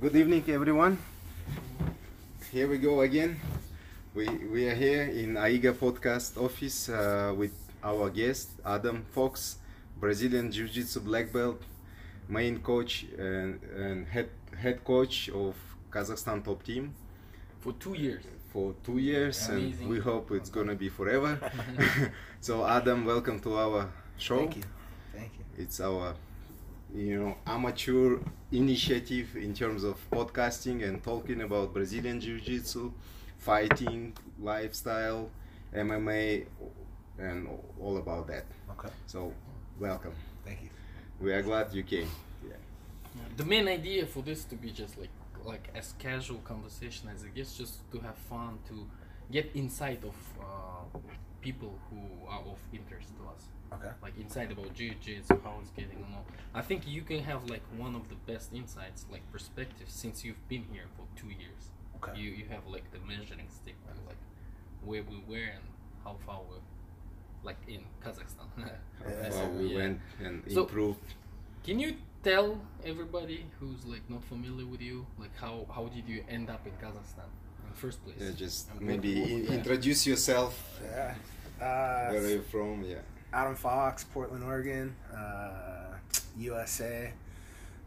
Good evening, everyone. Here we go again. We we are here in AIGA podcast office uh, with our guest Adam Fox, Brazilian Jiu-Jitsu black belt, main coach and, and head head coach of Kazakhstan top team for two years. for two years, and we hope it's gonna be forever. so Adam, welcome to our show. Thank you. Thank you. It's our you know amateur initiative in terms of podcasting and talking about Brazilian Jiu-Jitsu, fighting, lifestyle, MMA, and all about that. Okay. So, welcome. Thank you. We are glad you came. Yeah. The main idea for this to be just like like as casual conversation as it gets, just to have fun, to get insight of uh, people who are of interest to us. Okay. Like insight about jiu-jitsu, how it's getting along. I think you can have like one of the best insights, like perspective, since you've been here for two years. Okay. You you have like the measuring stick to like where we were and how far we're, like in Kazakhstan. Yeah. Well, we Yeah. went and So- improved. Can you tell everybody who's like not familiar with you, like how how did you end up in Kazakhstan in the first place? Yeah, just And maybe what- in- yeah. introduce yourself. Yeah. Where are Uh, you from? Yeah. Adam Fox, Portland, Oregon, uh, USA.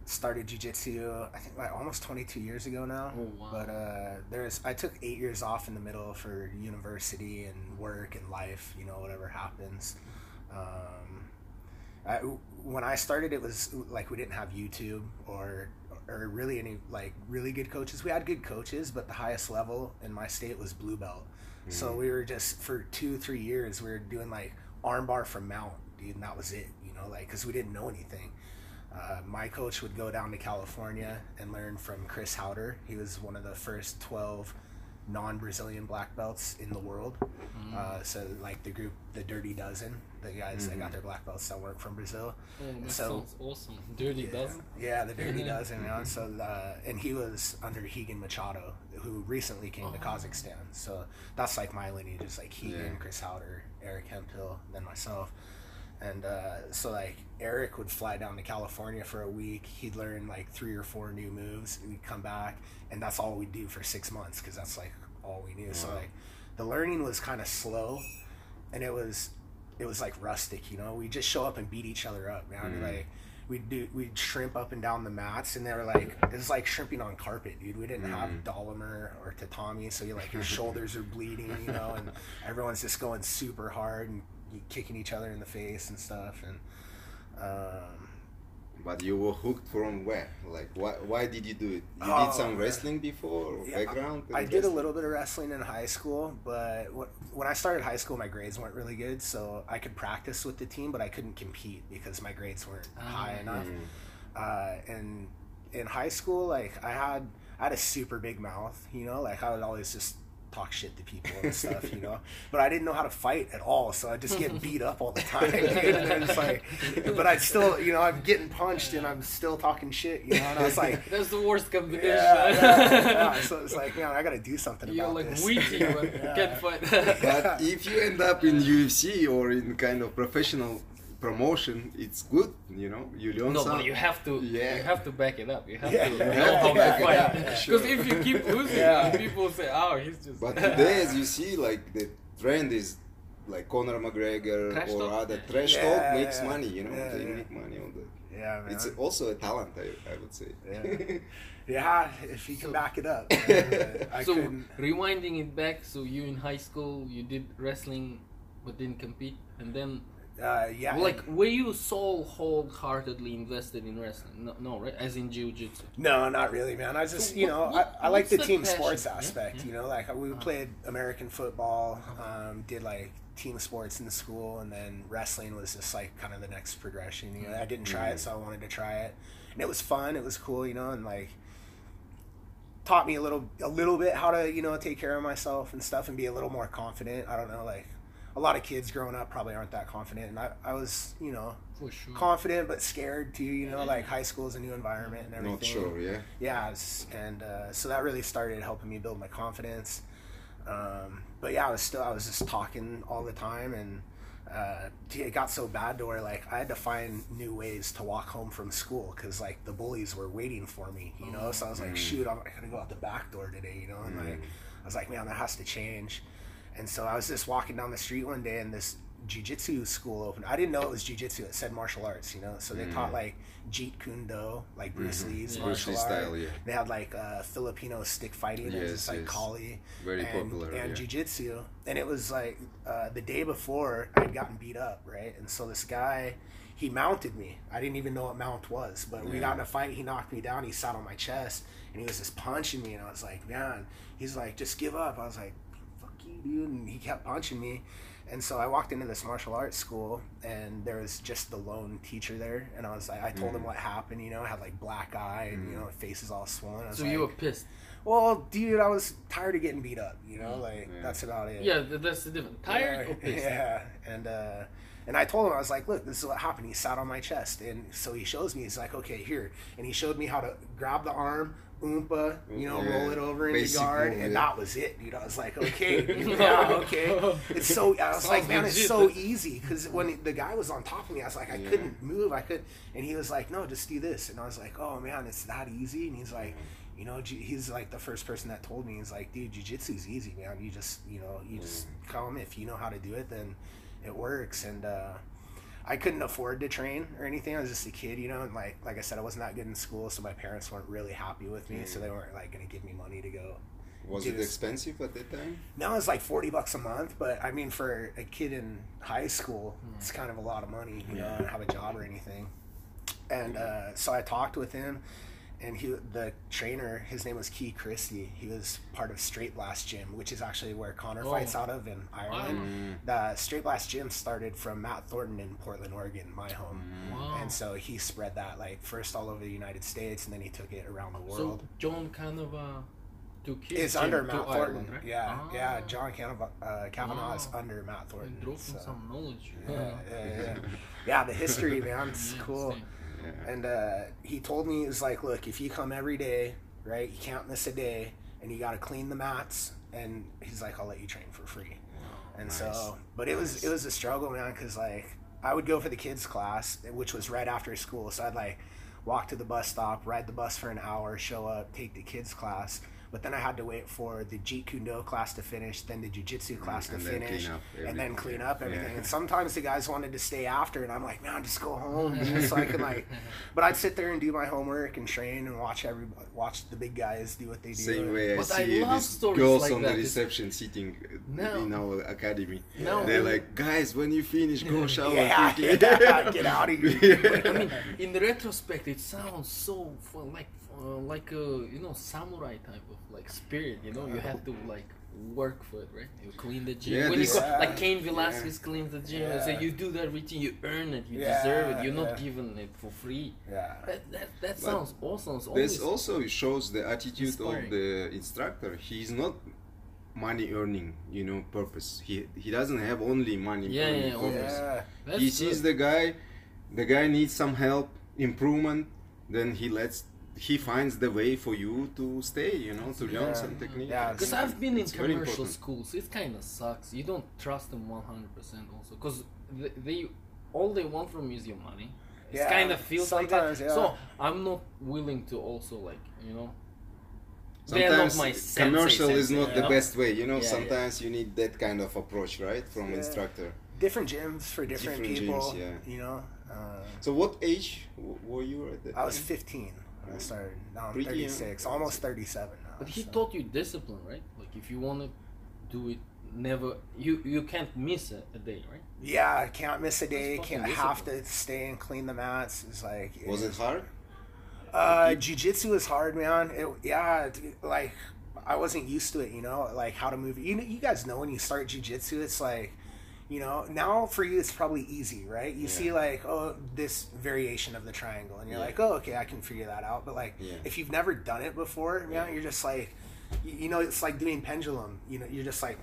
Started jujitsu, I think like almost 22 years ago now. Oh, wow. But uh, there's, I took eight years off in the middle for university and work and life. You know, whatever happens. Um, I, when I started, it was like we didn't have YouTube or or really any like really good coaches. We had good coaches, but the highest level in my state was blue belt. So we were just for two three years we were doing like armbar from mount, dude, and that was it. You know, like because we didn't know anything. Uh, my coach would go down to California and learn from Chris Haueter. He was one of the first 12 non-Brazilian black belts in the world. Uh, so like the group, the Dirty Dozen, the guys that got their black belts that weren't from Brazil. Oh, that so- sounds awesome. Dirty Yeah, dozen. yeah, the Dirty Dozen. You know? So uh, and he was under Rigan Machado, who recently came to Kazakhstan. So that's like my lineage. It's like Rigan, Yeah. Chris Haueter, Eric Hemphill, then myself. And uh, so like Eric would fly down to California for a week. He'd learn like three or four new moves. And we'd come back, and that's all we'd do for six months because that's like all we knew. So like the learning was kind of slow, and it was it was like rustic. You know, we just show up and beat each other up, man. Mhm. Like we'd do we'd shrimp up and down the mats, and they were like it's like shrimping on carpet, dude. We didn't have Mhm. Dollamur or tatami, so you like your shoulders are bleeding, you know, and everyone's just going super hard and kicking each other in the face and stuff, and um, But you were hooked from where? Like, why, why did you do it? You Oh, did some wrestling before or Yeah, background? in I did a little bit of wrestling in high school, but when I started high school, my grades weren't really good, so I could practice with the team, but I couldn't compete because my grades weren't Ah. high enough. Mhm. Uh, and in high school, like I had, I had a super big mouth, you know, like I would always just talk shit to people and stuff, you know. But I didn't know how to fight at all, so I'd just get beat up all the time. And it's like, but I'd still, you know, I'm getting punched and I'm still talking shit, you know. And I was like, That's the worst combination. yeah, yeah, yeah. So it's like, man, I got to do something You're about like this. witty, but Yeah. can't fight. But if you end up in UFC or in kind of professional promotion, it's good, you know. You learn No, some. but you have to. Yeah. You have to back it up. You have Yeah. to Yeah. know how to fight. Yeah. Because Sure. if you keep losing, Yeah. people say, "Oh, he's just." But today, as you see, like the trend is like Conor McGregor Trash or talk? other trash Yeah, talk makes yeah. money, you know. Yeah, they yeah. make money on that. Yeah, man. It's also a talent, I, I would say. Yeah. yeah, if you can So- back it up. man. I so couldn't. rewinding it back, so you in high school, you did wrestling, but didn't compete, and then Uh, yeah, like were you so wholeheartedly invested in wrestling? No, no, right? As in jiu-jitsu. No, not really, man. I just, So you know, what- I, I like the the team passion? sports aspect. yeah. You know, like we Uh-huh. played American football, um, did like team sports in school, and then wrestling was just like kind of the next progression. You know, I didn't try it, so I wanted to try it, and it was fun. It was cool, you know, and like taught me a little, a little bit how to, you know, take care of myself and stuff, and be a little more confident. I don't know, like a lot of kids growing up probably aren't that confident, and I, I was, you know, For sure. confident but scared too. You know, like high school is a new environment and everything. Not sure, yeah. Yeah, it's- and uh, so that really started helping me build my confidence. Um, but yeah, I was still I was just talking all the time, and uh, it got so bad to where like I had to find new ways to walk home from school because like the bullies were waiting for me, you know. So I was like, shoot, I'm gonna go out the back door today, you know. And like I was like, man, that has to change. And so I was just walking down the street one day, and this jujitsu school opened. I didn't know it was jujitsu. It said martial arts, you know. So they taught like Jeet Kune Do, like Bruce Lee's Yeah. Bruce martial Lee art. style, yeah. They had like uh, Filipino stick fighting, yes, just like yes. Kali, Very and, popular, and yeah. jujitsu. And it was like uh, the day before I'd gotten beat up, right? And so this guy, he mounted me. I didn't even know what mount was, but we got in a fight. He knocked me down. He sat on my chest, and he was just punching me. And I was like, man, he's like, just give up. I was like, dude. And he kept punching me. And so I walked into this martial arts school, and there was just the lone teacher there. And I was like, I told him Mm. what happened. You know, I had like black eye, and you know, face is all swollen. I was So like, you were pissed. well, dude, I was tired of getting beat up. You know, Mm. like Yeah. that's about it. Yeah, that's the difference. Tired yeah, or pissed? Yeah, and uh, and I told him I was like, look, this is what happened. He sat on my chest, and so he shows me. He's like, okay, here, and he showed me how to grab the arm, oompa, you know, Yeah. roll it over into Basic guard, move, and that was it, dude. I was like, okay, yeah, okay. It's so I was like, Sounds man, it's so easy because when the guy was on top of me, I was like, I Yeah. couldn't move, I could, and he was like, no, just do this, and I was like, oh man, it's that easy, and he's like. You know, he's like the first person that told me. He's like, dude, jujitsu's easy, man. You just, you know, you just come. If you know how to do it, then it works. And uh, I couldn't afford to train or anything. I was just a kid, you know. And like, like I said, I wasn't that good in school, so my parents weren't really happy with me. So they weren't like gonna give me money to go. Was it expensive at that time? Now it's like forty bucks a month, but I mean, for a kid in high school, it's kind of a lot of money. You know, I don't have a job or anything. And uh, so I talked with him, and he, the trainer, his name was Key Christie. He was part of Straight Blast Gym, which is actually where Conor Oh. fights out of in Ireland. Mm. The Straight Blast Gym started from Matt Thornton in Portland, Oregon, my home. Wow. And so he spread that like first all over the United States, and then he took it around the world. so world. John kind of uh, took it's under to Matt Ireland, Thornton. right? Yeah, yeah. Ah. John Kavanagh, uh, Kavanagh is under Matt Thornton. And from so- some knowledge. Yeah, yeah, yeah. yeah, the history, man, it's Yeah, cool. Yeah. And uh, he told me, he was like, look, if you come every day, right, you can't miss a day, and you got to clean the mats, and he's like, I'll let you train for free. And Nice. so, but it was it was a struggle, man, because like I would go for the kids class, which was right after school, so I'd like walk to the bus stop, ride the bus for an hour, show up, take the kids class. But then I had to wait for the Jeet Kune Do class to finish, then the Jiu-Jitsu class to and then finish, and then clean up everything. Yeah. And sometimes the guys wanted to stay after, and I'm like, man, just go home, dude, so I can like. But I'd sit there and do my homework and train and watch every watch the big guys do what they do. Same way But I see love these stories girls like on that. the It's- reception sitting uh, No. in our academy. No. They're like, guys, when you finish, go shower Yeah, quickly. yeah, get out of here. I mean, in retrospect, it sounds so fun, like uh, like a you know samurai type of like spirit. You know, you have to like work for it, right? You clean the gym. Yeah, when this- you go, like Yeah. Cain Velasquez cleans the gym, and say you do that routine, you earn it, you Yeah, deserve it. You're not yeah. given it for free. yeah. That that, that sounds awesome. This also shows the attitude Inspiring. of the instructor. He's not money earning, you know, purpose. He he doesn't have only money Yeah, earning yeah, purpose. Yeah. He sees good. the guy, the guy needs some help, improvement, then he lets he finds the way for you to stay, you know, to learn Yeah. some technique. Yeah, Because I've been in commercial schools, it kind of sucks. You don't trust them one hundred percent. Also, because they, they all they want from you is your money. It Yeah, kind of feels like that. sometimes, yeah. So I'm not willing to also like you know. they're not Sometimes my sensei commercial is not you the know? best way, you know. Yeah, yeah. sometimes you need that kind of approach, right, from Yeah. instructor. Different gyms for different, Different people. gyms, yeah. You know. Uh, So, what age w- were you at that I was time? 15 when I started. Now I'm Pretty young. 36, almost 37 now. But he so. taught you discipline, right? Like if you want to do it, never you you can't miss a, a day, right? Yeah, I can't miss a day. Can't have to stay and clean the mats. It's like Was it hard? Uh, jiu-jitsu is hard, man. It, yeah, like I wasn't used to it, you know, like how to move. You know, you guys know when you start jiu-jitsu, it's like, you know, now for you it's probably easy, right? You Yeah. see like, oh, this variation of the triangle, and you're Yeah. like, oh, okay, I can figure that out. But like, Yeah. if you've never done it before, you Yeah. you're just like, you, you know, it's like doing pendulum. You know, you're just like,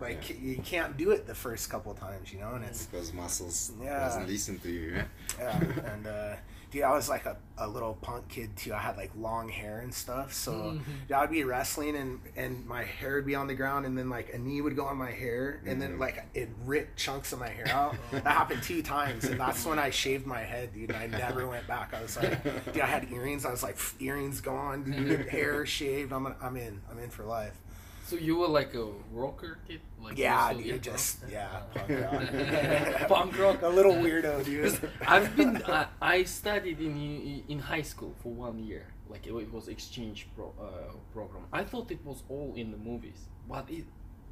like you can't do it the first couple times, you know, and it's Because muscles Yeah. doesn't listen to you. Yeah? yeah, and uh, dude, I was like a, a little punk kid too. I had like long hair and stuff. So Mhm. dude, I'd be wrestling and and my hair would be on the ground, and then like a knee would go on my hair, and then Mhm. like it ripped chunks of my hair out. that happened two times, and that's when I shaved my head, dude. And I never went back. I was like, dude, I had earrings. I was like, earrings gone, dude. hair shaved. I'm I'm in. I'm in for life. So you were like a rocker kid? Like Yeah, also- dude, just yeah, punk Yeah. rock. Punk rock. a little weirdo, dude. I've been. I, I studied in in high school for one year. Like it, it was exchange pro, uh, program. I thought it was all in the movies, but it,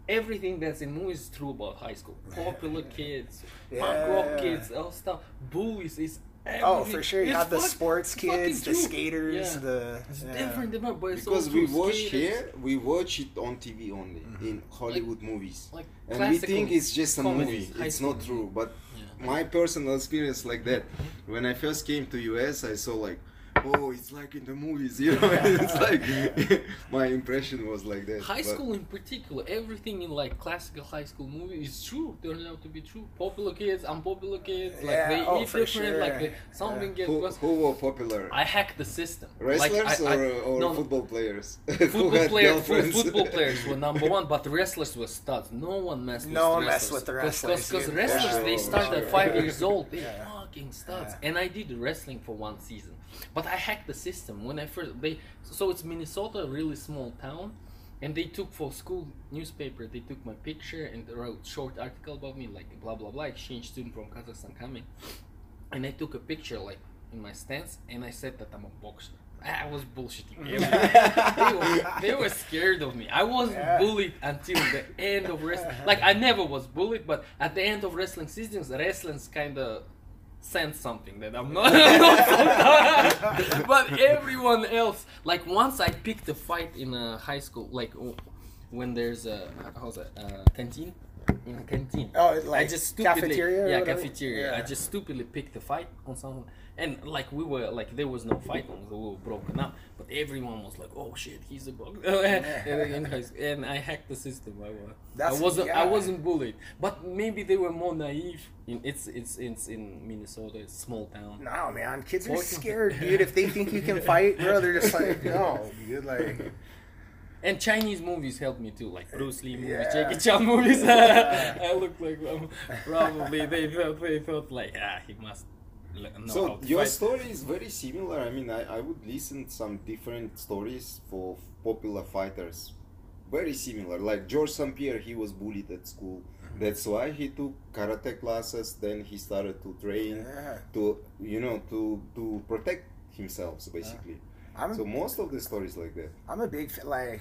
everything that's in movies is true about high school. Popular kids, punk rock kids, all stuff. Bullies is. Oh, everything. for sure. You have the fuck- sports kids, the skaters, Yeah. the It's yeah. different, different, but it's because we watch Skaters, here, we watch it on TV only Mm-hmm. in Hollywood movies, Like and we think it's just a comedies, movie. It's not true, but Yeah. my personal experience like that when i first came to us i saw like oh it's like in the movies you know it's like my impression was like that High but- school in particular, everything in like classical high school movie is true. Turns out to be true. Popular kids, unpopular kids, like Yeah, they oh, eat for different. Like they, something Yeah. gets. who, worse. who were popular I hacked the system. wrestlers like, I, or, I, or no, football players Who Football had players, girlfriends? football players were number one, but wrestlers were studs. No one messed with No the one wrestlers. messed with the wrestlers, Because dude. wrestlers, Yeah. they Oh, start at five years old. They Yeah. Fucking studs. Yeah. And I did wrestling for one season, but I hacked the system when I first. They so it's Minnesota, a really small town, and they took for school newspaper. They took my picture and wrote short article about me, like blah blah blah. Exchange student from Kazakhstan coming, and I took a picture like in my stance, and I said that I'm a boxer. I was bullshitting. they, were, they were scared of me. I wasn't Yeah. bullied until the end of wrestling. Like I never was bullied, but at the end of wrestling seasons, wrestling's kind of sent something that I'm not. But everyone else, like once I picked a fight in a high school, like when there's a how's that uh, canteen. In a canteen. Oh, like I just stupidly, cafeteria Yeah, cafeteria. I just stupidly picked a fight on someone, and like we were like there was no fight on, we were broken up. But everyone was like, "Oh shit, he's a bug." and, and I hacked the system. I, That's- I wasn't. yeah. I wasn't bullied, but maybe they were more naive. In it's it's it's in Minnesota. It's a small town. No, man, kids are scared, dude. If they think you can fight, bro, they're just like, no, dude. Like, And Chinese movies helped me too, like Bruce Lee movies, Yeah. Jackie Chan movies. Yeah. I look like um, probably they felt they felt like ah he must l- know how so to your fight. story is very similar i mean I, I would listen some different stories for popular fighters very similar like george st pierre he was bullied at school Mm-hmm. that's why he took karate classes then he started to train yeah. to you know to to protect himself basically I'm, so most of the stories like that I'm a big fa- like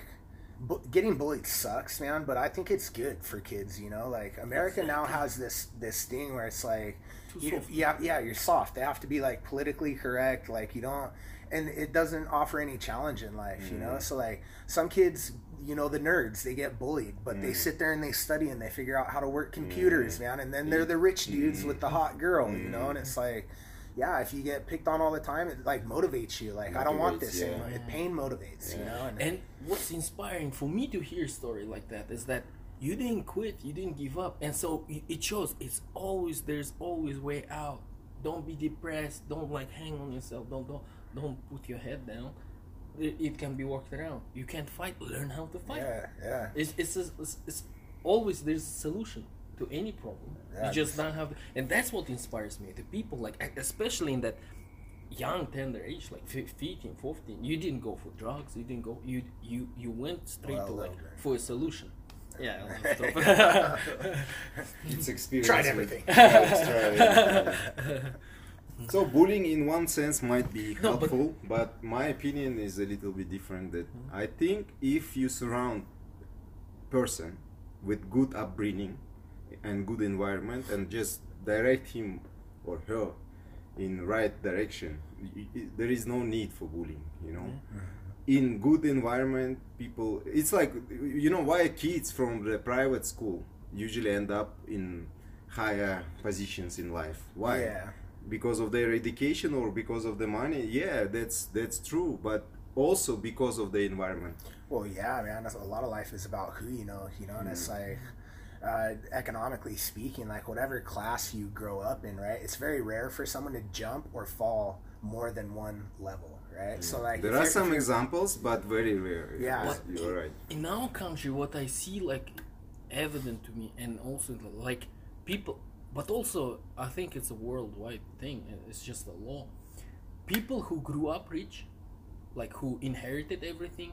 bu- getting bullied sucks, man. But I think it's good for kids. You know, like America now has this this thing where it's like, Too you, soft. yeah, yeah, you're soft. They have to be like politically correct. Like you don't, and it doesn't offer any challenge in life. You know, mm-hmm. so like some kids. You know the nerds, they get bullied, but they Mm. sit there and they study and they figure out how to work computers, mm. man. And then they're the rich dudes with the hot girl, you know. And mm. it's like, yeah, if you get picked on all the time, it like motivates you. Like I don't want this yeah. anymore. It pain motivates, you know. And, And what's inspiring for me to hear a story like that is that you didn't quit, you didn't give up, and so it shows it's always there's always way out. Don't be depressed. Don't like hang on yourself. Don't don't don't put your head down. It, it can be worked around. You can't fight. Learn how to fight. yeah, yeah. It's, it's, it's, it's always there's a solution to any problem. Yeah, you just don't have, to, and that's what inspires me. The people like, especially in that young tender age, like fif- 15, 14, you didn't go for drugs. You didn't go. You you you went straight Well, to like for a solution. Yeah. stop. it's experience Tried everything. It's tried everything. So bullying in one sense might be No, but- helpful, but, my opinion is a little bit different. That Mm-hmm. I think if you surround person with good upbringing and good environment and just direct him or her in right direction, y- y- there is no need for bullying. You know, in good environment, people. It's like you know why kids from the private school usually end up in higher positions in life. Why? Yeah. because of their education or because of the money yeah that's that's true but also because of the environment Well, yeah, man. That's, a lot of life is about who you know, you know, and it's like, uh, economically speaking, like whatever class you grow up in, right? It's very rare for someone to jump or fall more than one level, right? So like there are some examples, but very rare. Yeah. Yes, But you're right. in our country what i see like evident to me and also like people but also i think it's a worldwide thing it's just a law people who grew up rich like who inherited everything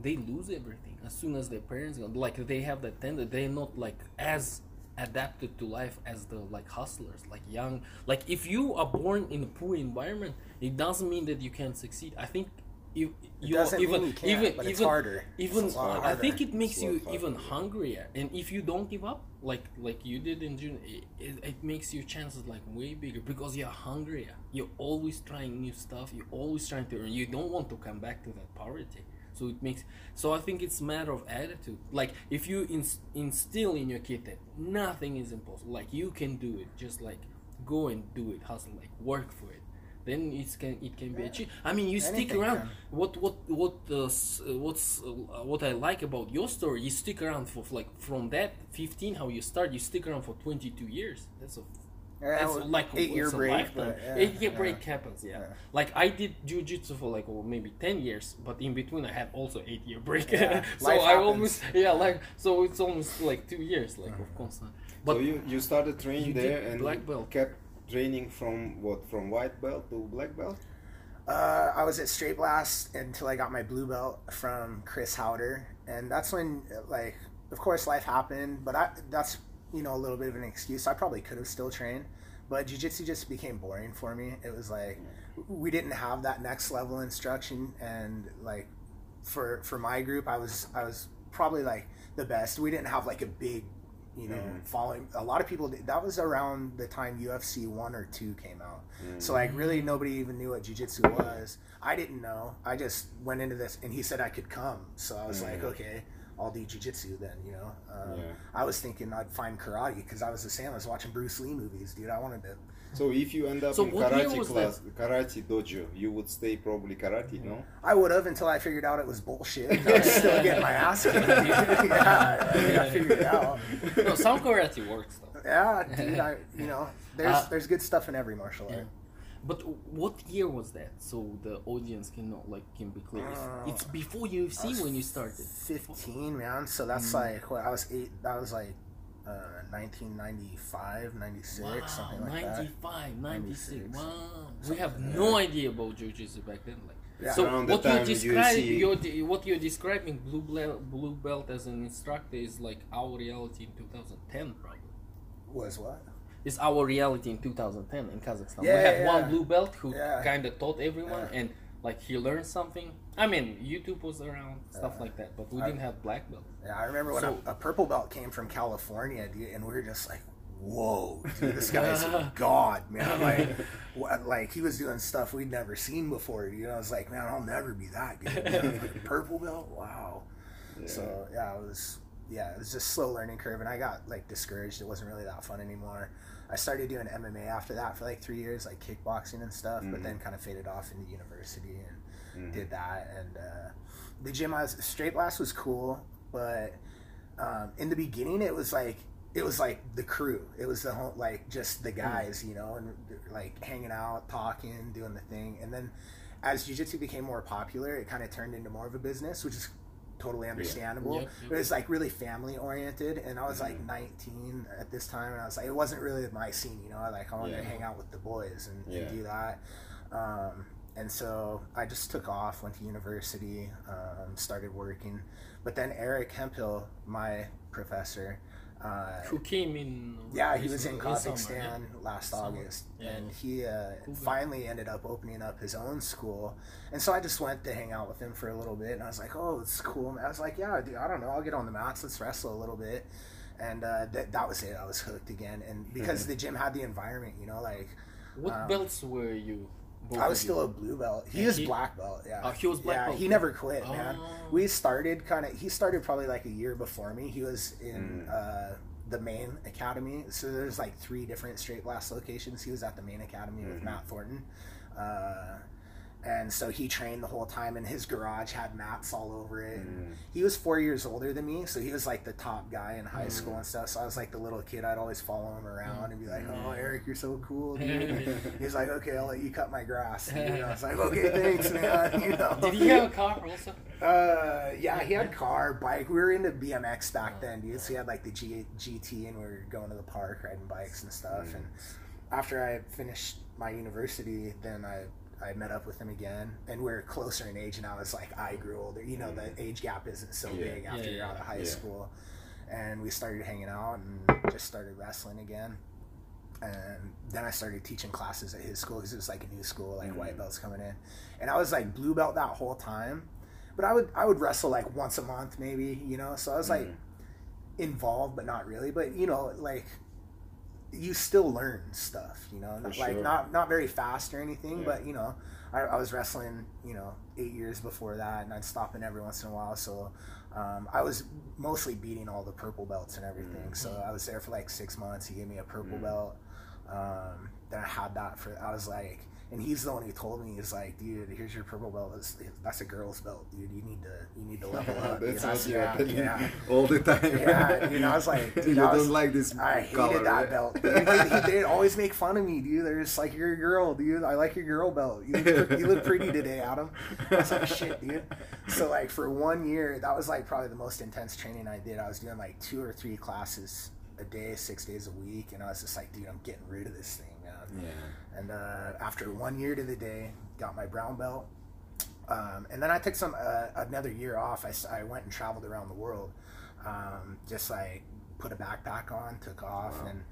they lose everything as soon as their parents go like they have that tendency they're not like as adapted to life as the like hustlers like young like if you are born in a poor environment it doesn't mean that you can't succeed i think you It you doesn't even mean you can't, even but it's even harder. even It's a lot I think it makes you lot even hungrier, and if you don't give up, like like you did in June, it, it, it makes your chances like way bigger because you're hungrier. You're always trying new stuff. You're always trying to earn. You don't want to come back to that poverty. So it makes. So I think it's a matter of attitude. Like if you ins- instill in your kid that nothing is impossible, like you can do it, just like go and do it, hustle, like work for it. Then it can it can be achieved. I mean, you stick around. can. What what what uh, uh, what's uh, what I like about your story? You stick around for like from that fifteen how you start. You stick around for twenty two years. That's a that's well, like eight year break, lifetime. but yeah, Eight year yeah. break happens. Yeah. Yeah. Like I did jujitsu for like well, maybe ten years, but in between I had also eight year break. Yeah, so life I happens. almost yeah like so it's almost like two years like of course. But so you, you started training you there and black belt. kept training from what from white belt to black belt. Uh, I was at Straight Blast until I got my blue belt from Chris Haueter, and that's when, like, of course, life happened. But I, that's you know a little bit of an excuse. I probably could have still trained, but jujitsu just became boring for me. It was like we didn't have that next level instruction, and like for for my group, I was I was probably like the best. We didn't have like a big you know Mhm. following. A lot of people that was around the time UFC one or two came out. So like really nobody even knew what jujitsu was. I didn't know. I just went into this and he said I could come. So I was like, Mhm. okay, I'll do jujitsu then, you know. Um, Yeah. I was thinking I'd find karate because I was the same. I was watching Bruce Lee movies, dude. I wanted to. So if you end up So in karate was class, karate dojo, you would stay probably karate, no? I would have until I figured out it was bullshit. I was still getting my ass kicked, yeah, I, mean, I figured it out. no, some karate works though. Yeah, dude. I, you know, there's Uh, there's good stuff in every martial Yeah. Art. But what year was that? So the audience can know, like, can be clear. It's- Uh, it's before UFC when you started. 15 man so that's Mm. like what i was eight that was like uh 1995 96 Wow, something like that 95, 96. 96. Wow. We have like no idea about jiu-jitsu back then. Like, Yeah. so Around the what you're time describing, you're, what you're describing, blue belt, blue belt as an instructor is like our reality in 2010, probably. was what It's our reality in 2010 in Kazakhstan. Yeah, we had yeah, one blue belt who Yeah. kind of taught everyone, and like he learned something. I mean, YouTube was around, stuff Yeah. like that, but we I- didn't have black belt. yeah i remember when So- a, a purple belt came from california dude and we were just like whoa dude, this guy's god man like what, like he was doing stuff we'd never seen before you know i was like man i'll never be that good purple belt wow So yeah, it was yeah, it was just slow learning curve, and I got like discouraged. It wasn't really that fun anymore. I started doing MMA after that for like three years, like kickboxing and stuff, but Mhm. then kind of faded off into university and Mhm. did that. And uh, the gym I was straight blast was cool, but um, in the beginning it was like it was like the crew. It was the whole like just the guys, you know, and like hanging out, talking, doing the thing, and then as jiu-jitsu became more popular it kind of turned into more of a business which is totally understandable Yep, yep. it was like really family oriented and i was like Mhm. 19 at this time and i was like it wasn't really my scene you know like i wanted to hang out with the boys and, Yeah. and do that um, and so i just took off went to university um, started working but then eric hemphill my professor uh, Who came in? yeah, he was in Kazakhstan last Summer. August, Yeah. and he uh, Cool finally ended up opening up his own school. And so I just went to hang out with him for a little bit, and I was like, "Oh, it's cool." I was like, "Yeah, dude, I don't know. I'll get on the mats. Let's wrestle a little bit." And uh, that that was it. I was hooked again, and because Mm-hmm. the gym had the environment, you know, like What Um, belts were you? I was still you? a blue belt. He And was he- black belt. Yeah. Oh, he was black yeah, belt, He never quit, man. Oh. We started kind of. He started probably like a year before me. He was in Mm. uh, the main academy. So there's like three different straight blast locations. He was at the main academy with Mhm. Matt Thornton. Uh, and so he trained the whole time and his garage had mats all over it and Mm. he was four years older than me so he was like the top guy in high Mm. school and stuff so i was like the little kid i'd always follow him around and be like oh eric you're so cool dude. he's like okay i'll let you cut my grass you know, i was like okay thanks man you know Did he have a car also? uh, yeah, he had a car, bike. We were into BMX back then, dude. So he had like the G- GT, and we were going to the park riding bikes and stuff. And after I finished my university, then I I met up with him again, and we're closer in age. And I was like, I grew older. You know, the age gap isn't so Yeah. big after Yeah, you're yeah. out of high Yeah. school. And we started hanging out and just started wrestling again. And then I started teaching classes at his school because it was like a new school, like Mhm. white belts coming in. And I was like blue belt that whole time but I would I would wrestle like once a month maybe, you know. So I was like Mm. involved but not really. But you know, like you still learn stuff, you know. For like sure. not not very fast or anything, Yeah. but you know, I, I was wrestling, you know, eight years before that, and I'd stop in every once in a while. So um, I was mostly beating all the purple belts and everything. So I was there for like six months. He gave me a purple Mm. belt. Um, then I had that for. I was like, and he's the one who told me, he's like, dude, here's your purple belt. That's, that's a girl's belt, dude. You need to you need to level up. That's dude. what you're yeah, telling yeah. all the time. Yeah, dude, I was like, dude, you I was- don't like this I hated color, that right? belt. They, always make fun of me, dude. They're just like, "You're a girl, dude. I like your girl belt. You look, you look pretty today, Adam." I was like, "Shit, dude." So like for one year, that was like probably the most intense training I did. I was doing like two or three classes a day, six days a week, and I was just like, "Dude, I'm getting rid of this thing, man." Yeah. And uh, after one year to the day, got my brown belt. Um, and then I took some uh, another year off. I, I went and traveled around the world, um, just like put a backpack on, took off, Wow. and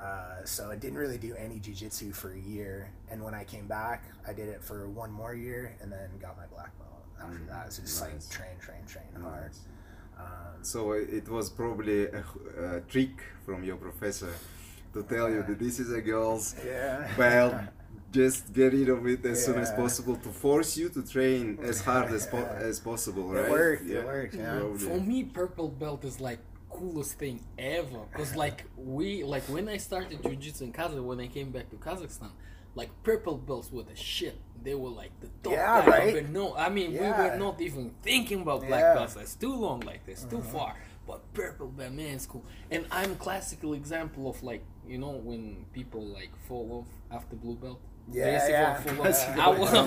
uh, so I didn't really do any jujitsu for a year. And when I came back, I did it for one more year, and then got my black belt. After Mm, that, so just like nice. train, train, train hard. Um, So uh, it was probably a, a trick from your professor to tell you that this is a girl's yeah. belt. Just get rid of it as soon as possible to force you to train as hard as, po- as possible, It right? worked, it worked, yeah. probably. For me, purple belt is like coolest thing ever. Cause like we like when I started jujitsu in Kazakh, when I came back to Kazakhstan, like purple belts were the shit. They were like the top Yeah, guy right? ever. No, I mean we were not even thinking about black Yeah. belts. It's too long like this, too uh-huh. far. But purple belt, man, it's cool. And I'm a classical example of like you know when people like fall off after blue belt. Yeah, yeah. fall- fall off. Classical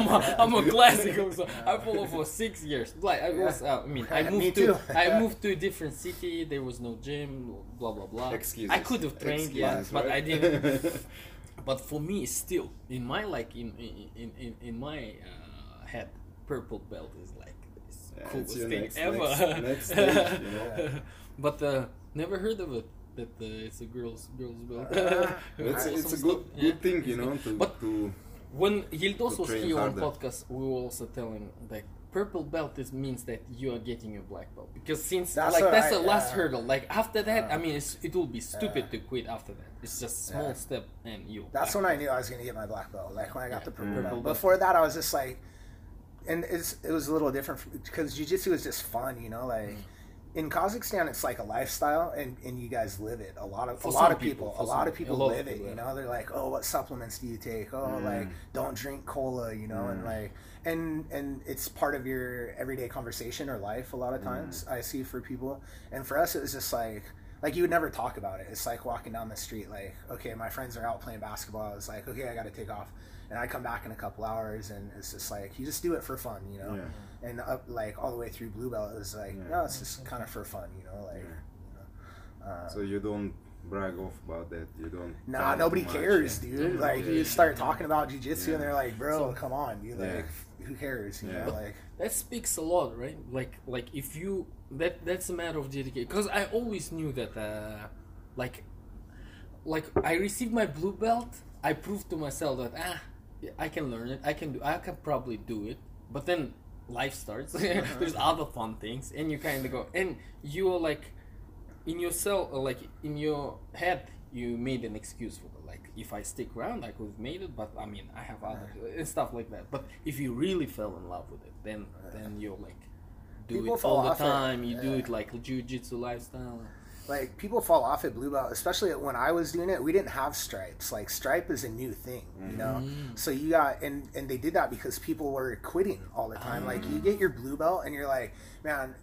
I, I'm, a, a classical. So I followed for six years. Like I was, uh, I mean, I Me moved too. to, I moved to a different city. There was no gym. Blah blah blah. Excuses. I could have trained, yeah, Excuses, but I didn't. but for me, still, in my like, in in in, in my uh, head, purple belt is like this Yeah, coolest thing next- ever. next- next stage, you know? but uh, never heard of it. That uh, it's a girls girls belt. Uh, it's, Some it's a stuff, good yeah. good thing, you know, to, But- to When Yildos was train here on podcast, we were also telling that purple belt is means that you are getting a black belt because since That's like what that's I- the last yeah. hurdle. Like after that, I Uh, mean, it's, it will be stupid yeah. to quit after that. It's just small Yeah. step and you. That's when I knew I was going to get my black belt. Like when I got Yeah, the purple Mm. belt. belt. Before that, I was just like, and it's, it was a little different because jujitsu is just fun, you know. Like Mm. In Kazakhstan, it's like a lifestyle, and, and you guys live it. A lot of For a lot of people, people, a lot of people live it. people, You know, they're like, oh, what supplements do you take? Oh, Mm. like don't drink cola, you know, and Mm. like and and it's part of your everyday conversation or life. A lot of times, I see for people, and for us, it was just like. Like you would never talk about it. It's like walking down the street. Like, okay, my friends are out playing basketball. I was like, okay, I got to take off, and I come back in a couple hours, and it's just like you just do it for fun, you know. Yeah. And up like all the way through blue belt, it was like, Yeah. no, it's just kind of for fun, you know. Like, you know. Uh, so you don't brag off about that. You don't. Nah, nobody too much, cares, yeah. dude. Like Yeah, you start talking about jujitsu, Yeah. and they're like, "Bro, So- come on, you Yeah. like, who cares?" You Yeah. know, like, that speaks a lot, right? Like like if you that that's a matter of dedication. Because I always knew that, uh, like, like I received my blue belt. I proved to myself that ah, I can learn it. I can do. I can probably do it. But then life starts. There's other fun things, and you kind of go, and you're like, in yourself, uh, like in your head, you made an excuse for it. Like if I stick around, I could have made it. But I mean, I have other and stuff like that. But if you really fell in love with it, then then you're like do People it all the off it, time. You do it like jiu-jitsu lifestyle. Like people fall off at blue belt, especially when I was doing it. We didn't have stripes. Like stripe is a new thing, you know. Mm. So you got and and they did that because people were quitting all the time. Like Ah. you get your blue belt and you're like, man.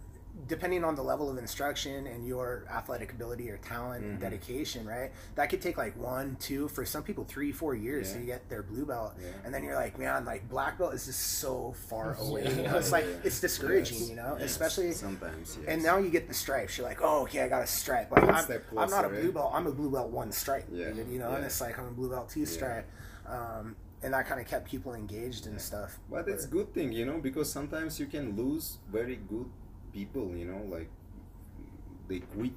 Depending on the level of instruction and your athletic ability or talent Mm-hmm. and dedication, right? That could take like one, two, for some people, three, four years to Yeah. get their blue belt. Yeah. And then you're like, man, like black belt is just so far away. You Yeah. know, it's like it's discouraging, Yes. you know, Yes. especially sometimes. Yes. and now you get the stripes. You're like, oh, okay, I got a stripe. Like, I'm, I'm not a blue belt. I'm a blue belt one stripe. Yeah, you know, and it's like I'm a blue belt two stripe. Um, and that kind of kept people engaged and stuff. But it's good thing, you know, because sometimes you can lose very good people, you know, like they quit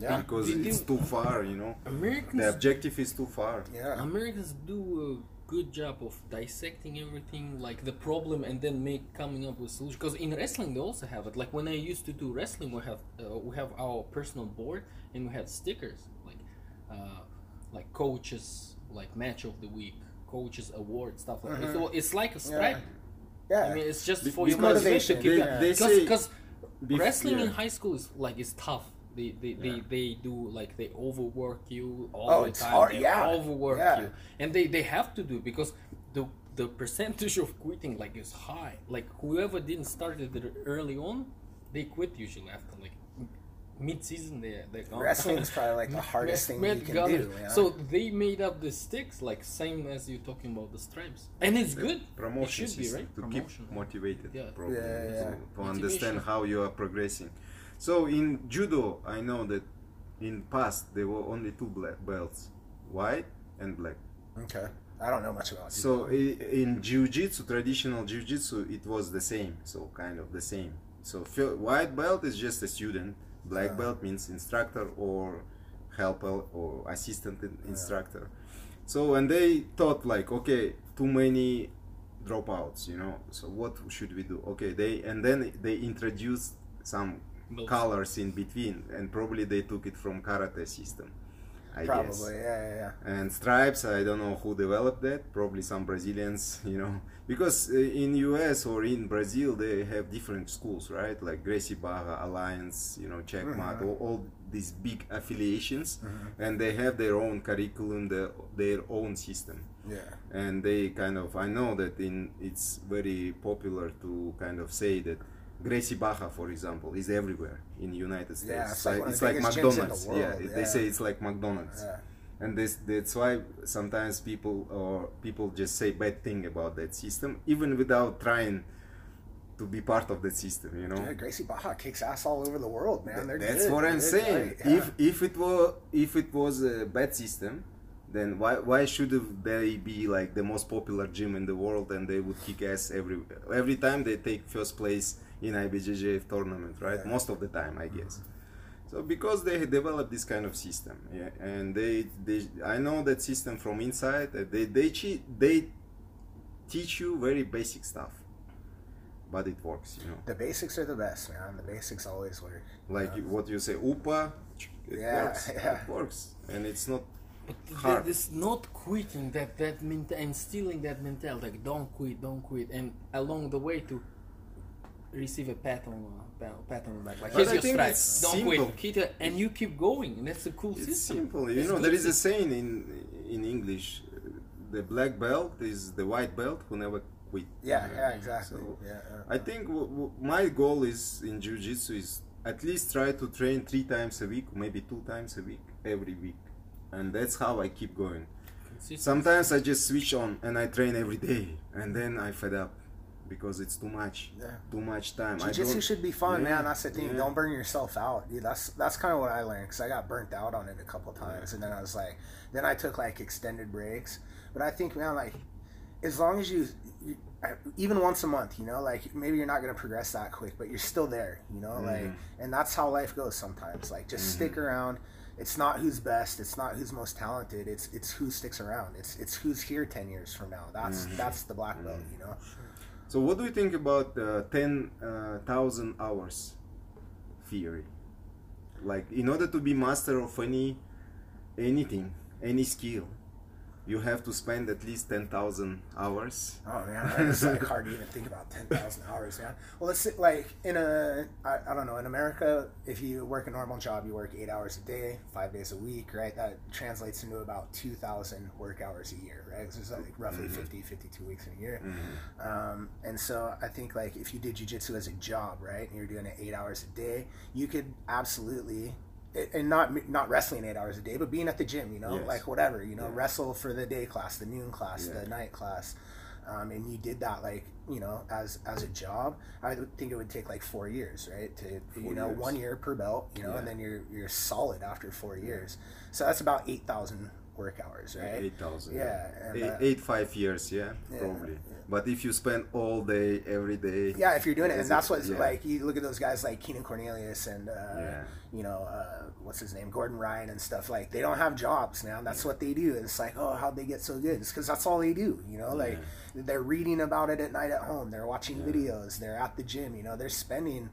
Yeah. because Did it's you- too far, you know. Americans The objective is too far. Yeah. Americans do a good job of dissecting everything, like the problem, and then make coming up with solutions. Because in wrestling, they also have it. Like when I used to do wrestling, we have uh, we have our personal board, and we had stickers like uh, like coaches, like match of the week, coaches award stuff like that. Mhm. So it's like a stripe. Yeah. I mean, it's just Be- for your because motivation. they- to keep they- it- because say- because Bef- wrestling in high school is like is tough. They they, they, Yeah. they do like they overwork you all Oh, the it's time. hard, They yeah, overwork yeah. you, and they they have to do because the the percentage of quitting like is high. Like whoever didn't start it early on, they quit usually after like mid season. They they're gone. Wrestling is probably like the hardest thing you can gone. do. Yeah. So they made up the sticks like same as you talking about the stripes, and it's good. Promotion it should be right. to Promotion. keep motivated, Yeah. probably, Yeah, yeah, so yeah. to understand how you are progressing. So in judo, I know that in past there were only two black belts, white and black. okay. I don't know much about it. So i- in jiu-jitsu, traditional jiu-jitsu, it was the same. So kind of the same. So white belt is just a student. Black belt means instructor or helper or assistant in- instructor. So and they thought like, okay, too many dropouts, you know. So what should we do? Okay, they and then they introduced some colors in between, and probably they took it from karate system. I Probably. guess Yeah, yeah, yeah. and stripes i don't know who developed that probably some brazilians you know because uh, in us or in brazil they have different schools right like gracie barra alliance you know checkmat Mhm. all, all these big affiliations Mhm. and they have their own curriculum their, their own system Yeah. and they kind of i know that in it's very popular to kind of say that Gracie Barra, for example, is everywhere in the United States. Yeah, it's So like it's like in the McDonald's. world, yeah, they say it's like McDonald's Yeah. and this that's why sometimes people or people just say bad thing about that system even without trying to be part of that system you know Yeah, Gracie Barra kicks ass all over the world, man. That's good. what i'm They're saying great, yeah. if if it were if it was a bad system then why why should they be like the most popular gym in the world and they would kick ass every every time they take first place in IBJJF tournament right Yeah. most of the time I guess so because they developed this kind of system yeah and they they I know that system from inside they they they teach you very basic stuff but it works you know The basics are the best, man. The basics always work. like Yeah. you- what you say upa it Yeah, works yeah. it works and it's not But hard. that is not quitting that that ment- and stealing that mentality. Like don't quit, don't quit, and along the way to receive a pat on uh, pat, pat on the back. Like But here's I your think it's Don't simple. quit, keep it, and you keep going. And that's a cool it's system. simple you It's know good there is a saying in in english the black belt is the white belt who never quit Yeah, yeah, exactly. So, yeah, yeah. i think w- w- my goal is in jiu-jitsu is at least try to train three times a week maybe two times a week every week and that's how i keep going sometimes i just switch on and i train every day and then i fed up because it's too much Yeah. too much time I Jiu-jitsu should be fun, Yeah, man. That's the thing. yeah. Don't burn yourself out, dude. That's that's kind of what I learned because I got burnt out on it a couple times, and then I was like, then I took like extended breaks. But I think, man, like as long as you, you even once a month, you know, like maybe you're not gonna progress that quick, but you're still there, you know, like, Mm-hmm. and that's how life goes sometimes. Like, just stick around. It's not who's best. It's not who's most talented. It's it's who sticks around. It's it's who's here ten years from now. That's Mm-hmm. that's the black belt, you know. So, what do you think about the ten uh, thousand hours theory? Like, in order to be master of any anything, any skill, you have to spend at least ten thousand hours. Oh man, it's like hard to even think about ten thousand hours, man. Well, let's say, like in a, I, I don't know, in America, if you work a normal job, you work eight hours a day, five days a week, right? That translates into about two thousand work hours a year, right? So it's like roughly Mhm. 50, 52 weeks in a year. Mhm. Um, and so I think like if you did jujitsu as a job, right, and you're doing it eight hours a day, you could absolutely, and not not wrestling eight hours a day, but being at the gym, you know, Yes. like whatever, you know, Yeah. wrestle for the day class, the noon class, Yeah. the night class, um, and you did that like you know as as a job. I think it would take like four years, right, to Four you know years. one year per belt, you know, and then you're you're solid after four years. So that's about eight thousand work hours, right? Eight thousand. Yeah, eight, uh, eight five years. Yeah, Yeah, probably. yeah. But if you spend all day, every day. Yeah, if you're doing it, and that's what's yeah. like. You look at those guys like Keenan Cornelius and uh, Yeah. you know uh, what's his name, Gordon Ryan and stuff. Like they don't have jobs now. That's what they do. It's like, oh, how'd they get so good? It's because that's all they do. You know, like they're reading about it at night at home. They're watching Yeah. videos. They're at the gym. You know, they're spending,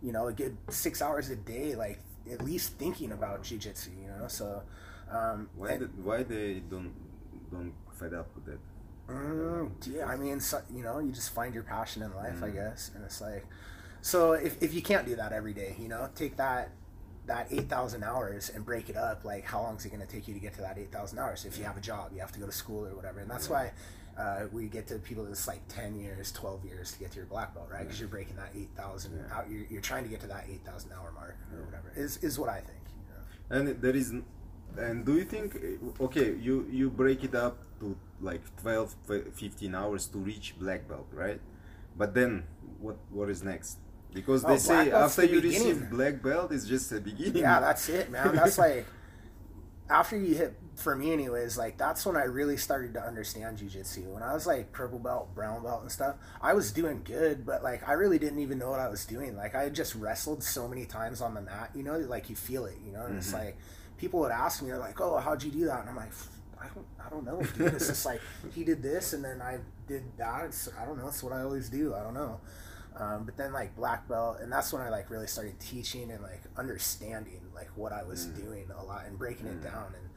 you know, a good six hours a day, like at least thinking about jujitsu. You know, so. Um, Why? the, why they don't don't fed up with that? Mm, yeah, I mean, so, you know, you just find your passion in life, I Mm. guess, and it's like, so if, if you can't do that every day, you know, take that that eight thousand hours and break it up. Like, how long is it going to take you to get to that eight thousand hours? If you have a job, you have to go to school or whatever, and that's why. Uh, we get to people that's like 10 years 12 years to get to your black belt right because you're breaking that 8000 Yeah. out you're, you're trying to get to that 8000 hour mark or whatever is, is what i think you know? And there is, and do you think? Okay, you you break it up to like 12, 15 hours to reach black belt, right? But then what what is next? Because Oh, they black say after the you beginning. receive black belt, it's just the beginning. Yeah, that's it, man. That's like after you hit for me anyways, like that's when I really started to understand jujitsu. When I was like purple belt, brown belt and stuff, I was doing good, but like I really didn't even know what I was doing. Like I had just wrestled so many times on the mat, you know, like you feel it, you know, and it's Mhm. like people would ask me, they're like, Oh, how'd you do that? And I'm like, I don't I don't know, dude. It's just like he did this and then I did that. It's I don't know, it's what I always do. I don't know. Um, but then like black belt, and that's when I like really started teaching and like understanding like what I was Mm. doing a lot and breaking it Mm. down and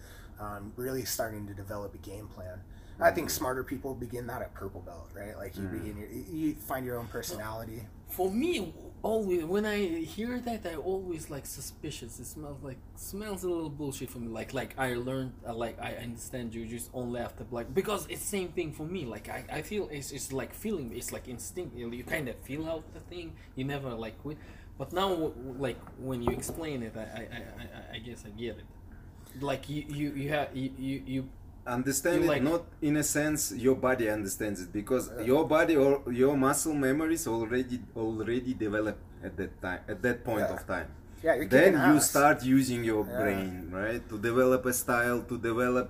um, really starting to develop a game plan. I think smarter people begin that at purple belt, right? Like you Mm. begin your, you find your own personality. For me, always when I hear that, I always like suspicious. It smells like smells a little bullshit for me. Like like I learned uh, like I understand jujitsu only after black because it's same thing for me. Like I, I feel it's it's like feeling. It's like instinct. You, you kind of feel out the thing. You never like quit. But now like when you explain it, I I, I, I- I guess I get it. Like you you you have you you, you understand like- not in a sense your body understands it because Yeah. your body or your muscle memories already already developed at that time at that point Yeah. of time Yeah, you're then you ass. start using your Yeah. brain right to develop a style to develop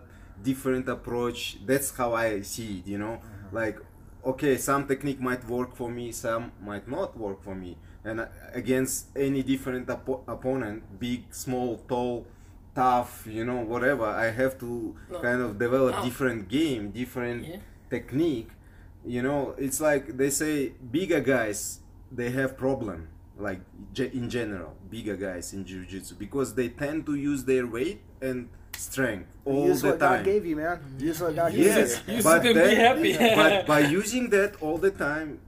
different approach that's how i see it you know Mm-hmm. like okay some technique might work for me some might not work for me and uh, against any different oppo- opponent big small tall tough you know whatever i have to No. kind of develop No. different game different Yeah. technique you know it's like they say bigger guys they have problem like in general bigger guys in jiu-jitsu because they tend to use their weight and strength all Use the what time God gave you, man. Use what God gave yes you. Use but, it and be happy. then, but by using that all the time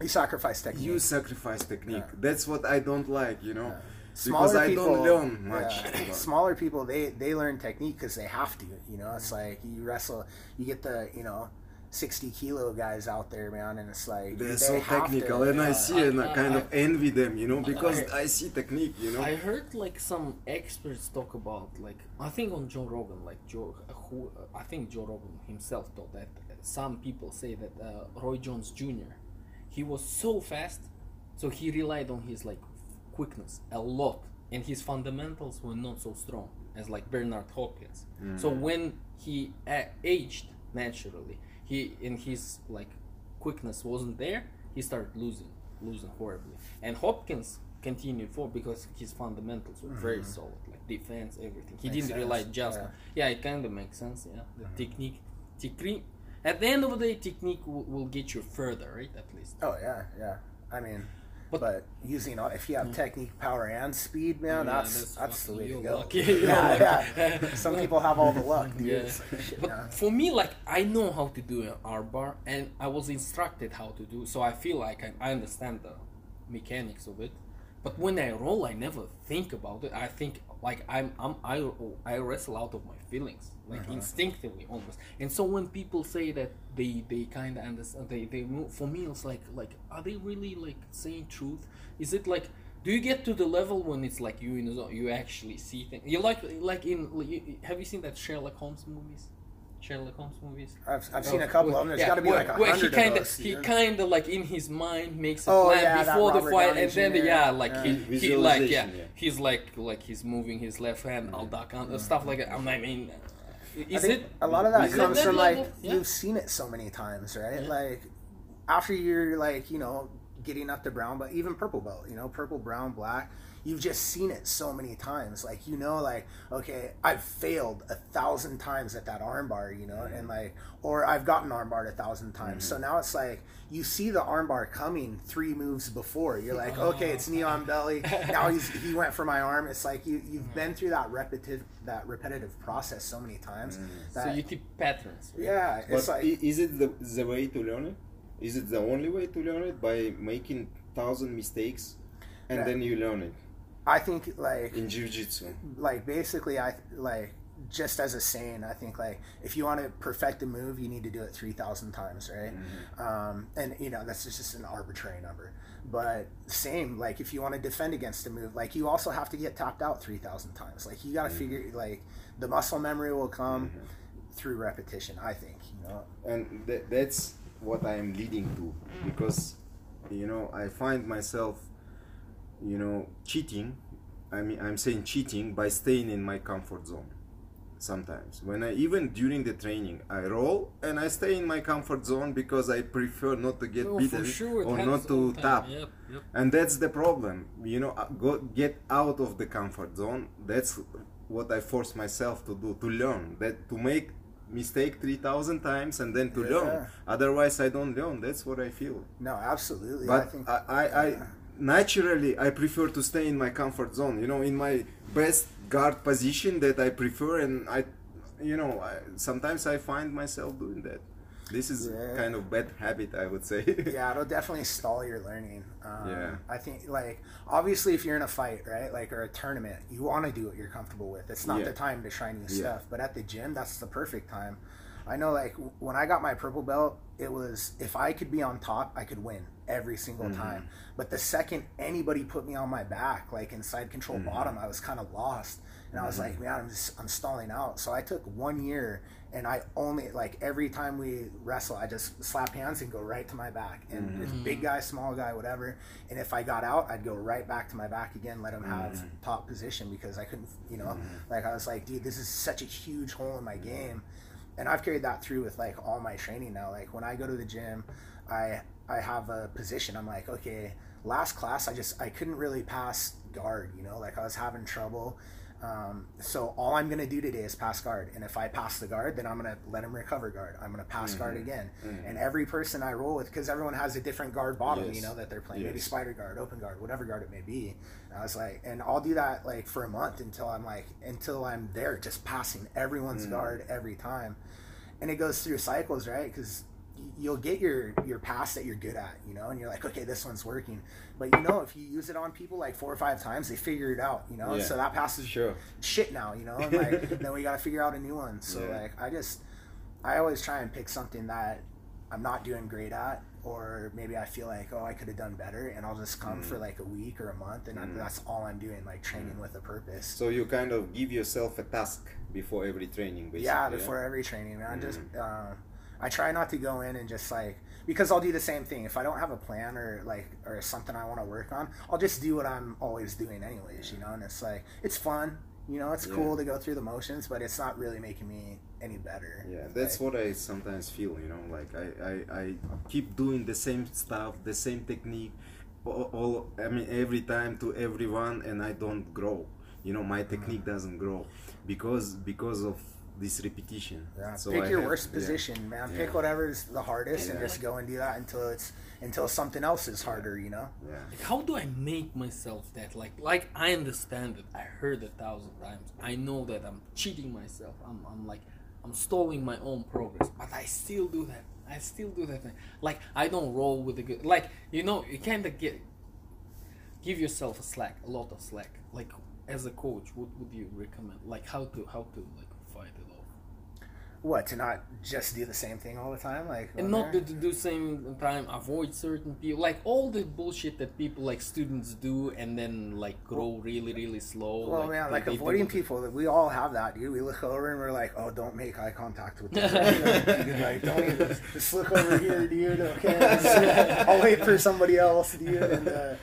You sacrifice technique. you sacrifice technique Yeah. that's what i don't like you know Yeah. Because i don't learn much yeah. about- Smaller people, they they learn technique because they have to. You know, it's like you wrestle, you get the you know, sixty kilo guys out there, man, and it's like they're they so technical to, and i uh, see and i I- kind I- of envy them you know because I- i see technique you know I heard like some experts talk about like I think on Joe Rogan like Joe who I think Joe Rogan himself thought that some people say that uh, Roy Jones Jr. he was so fast so he relied on his like quickness a lot. And his fundamentals were not so strong as like Bernard Hopkins. So mm. when he uh, aged naturally he in his like quickness wasn't there he started losing losing horribly. And Hopkins continued for because his fundamentals were very mm. solid like defense everything. He Makes didn't rely sense, just yeah. yeah it kind of makes sense yeah. The mm-hmm. technique technique at the end of the day technique will, will get you further right at least. Oh yeah, yeah. I mean, But- But, using all- if you have hmm. technique, power, and speed, man, Yeah, that's that's that's, the way to go. your luck. Yeah, yeah, yeah. Some people have all the luck, dude. Yeah. Like, shit, But for me, like I know how to do an armbar, and I was instructed how to do. So I feel like I, I understand the mechanics of it. But when I roll, I never think about it. I think like I'm, I'm I, I wrestle out of my feelings, like Uh-huh. instinctively almost. And so when people say that they they kind of understand, they they move. For me, it's like like are they really like saying truth? Is it like do you get to the level when it's like you in you actually see things? You like like in have you seen that Sherlock Holmes movies? Sherlock Holmes movies. I've, I've seen oh, a couple of them. There's Yeah, got to be where- like a where hundred he kind of of those. he dude. kind of like in his mind makes a Oh, plan yeah, before the fight, Downey and then Jr. yeah, like Yeah. he, he like yeah, yeah. he's like like he's moving his left hand, I'll duck on stuff like that. I mean, I is think it a lot of that is it comes that from level? like Yeah. you've seen it so many times, right? Yeah. Like after you're like you know getting up to brown, but even purple belt, you know, purple, brown, black. You've just seen it so many times, like you know, like okay, I've failed a thousand times at that armbar, you know, and like, or I've gotten armbarred a thousand times. Mm-hmm. So now it's like you see the armbar coming three moves before. You're like, okay, it's knee on belly. Now he's he went for my arm. It's like you you've been through that repetitive that repetitive process so many times. Mm. So That, you keep patterns. right? yeah, But it's like is it the, the way to learn it? Is it the only way to learn it by making thousand mistakes and Yeah. then you learn it I think like in jiu-jitsu? like basically I like just as a saying I think like if you want to perfect a move you need to do it 3000 times right? Mm-hmm. Um, and you know that's just an arbitrary number. But same like if you want to defend against a move like you also have to get tapped out 3000 times. Like you got to mm-hmm. figure like the muscle memory will come mm-hmm. through repetition I think you know? And th- that's what I am leading to because you know I find myself you know cheating I mean I'm saying cheating by staying in my comfort zone sometimes. When I even during the training I roll and I stay in my comfort zone because I prefer not to get No, beaten sure, or not to tap. Yep, yep. and that's the problem you know uh, go get out of the comfort zone. That's what i force myself to do to learn. That to make mistake 3000 times and then to Yeah. learn. Otherwise i don't learn. That's what i feel. No absolutely. I but think I, I, I naturally i prefer to stay in my comfort zone you know in my best guard position that i prefer and i you know I, sometimes i find myself doing that this is Yeah. kind of bad habit i would say yeah, it'll definitely stall your learning. Um, Yeah. I think like obviously if you're in a fight, right, like or a tournament, you want to do what you're comfortable with. It's not Yeah. the time to try new Yeah. stuff, but at the gym, that's the perfect time. I know, like w- when I got my purple belt, it was if I could be on top, I could win every single Mm-hmm. time. But the second anybody put me on my back, like inside control Mm-hmm. bottom, I was kind of lost, and I was like, man, I'm just I'm stalling out. So I took one year, and I only like every time we wrestle, I just slap hands and go right to my back, and Mm-hmm. big guy, small guy, whatever. And if I got out, I'd go right back to my back again, let him have Mm-hmm. top position because I couldn't, you know, like I was like, dude, this is such a huge hole in my game and I've carried that through with like all my training now. Like when I go to the gym, I I have a position. I'm like, okay, last class I just I couldn't really pass guard, you know, like I was having trouble. Um, so all I'm gonna do today is pass guard, and if I pass the guard, then I'm gonna let him recover guard. I'm gonna pass guard mm-hmm. again, mm-hmm. and every person I roll with, because everyone has a different guard bottom, you know, that they're playing. Maybe spider guard, open guard, whatever guard it may be. And I was like, and I'll do that like for a month until I'm like until I'm there, just passing everyone's mm. guard every time and it goes through cycles, right? Because you'll get your your pass that you're good at, you know, and you're like, okay, this one's working. But you know, if you use it on people like four or five times, they figure it out, you know. Yeah. So that pass is Sure. shit now, you know. And like then we got to figure out a new one. So Yeah. like I just I always try and pick something that I'm not doing great at, or maybe I feel like oh I could have done better, and I'll just come Mm. for like a week or a month, and I, that's all I'm doing, like training with a purpose. So you kind of give yourself a task before every training, basically. yeah before every training man just Mm-hmm. uh, i try not to go in and just like because i'll do the same thing if i don't have a plan or like or something i want to work on i'll just do what i'm always doing anyways you know and it's like it's fun you know it's Yeah. cool to go through the motions but it's not really making me any better Yeah, that's Like, what I sometimes feel. You know, like I, I, I keep doing the same stuff, the same technique, all, all. I mean, every time to everyone, and I don't grow. You know, my technique mm. doesn't grow because because of this repetition. Yeah, So pick I your have- worst yeah. position, man. Yeah. Pick whatever's the hardest and just go and do that until it's until something else is harder. You know. Yeah. Like, how do I make myself that? Like, like I understand it. I heard a thousand times. I know that I'm cheating myself. I'm, I'm like, I'm stalling my own progress. But I still do that. I still do that. thing. Like, I don't roll with the good. Like, you know, you kind of get, give yourself a slack, a lot of slack. Like, as a coach, what would you recommend? Like, how to, how to like fight it off? What to not just do the same thing all the time, like and not there? to, do same time avoid certain people like all the bullshit that people like students do and then like grow really really slow Well, man, they- like avoiding people, we all have that, dude. We look over and we're like, oh, don't make eye contact with them. like, don't even, just look over here, dude. Okay, I'll wait for somebody else, dude. And, uh,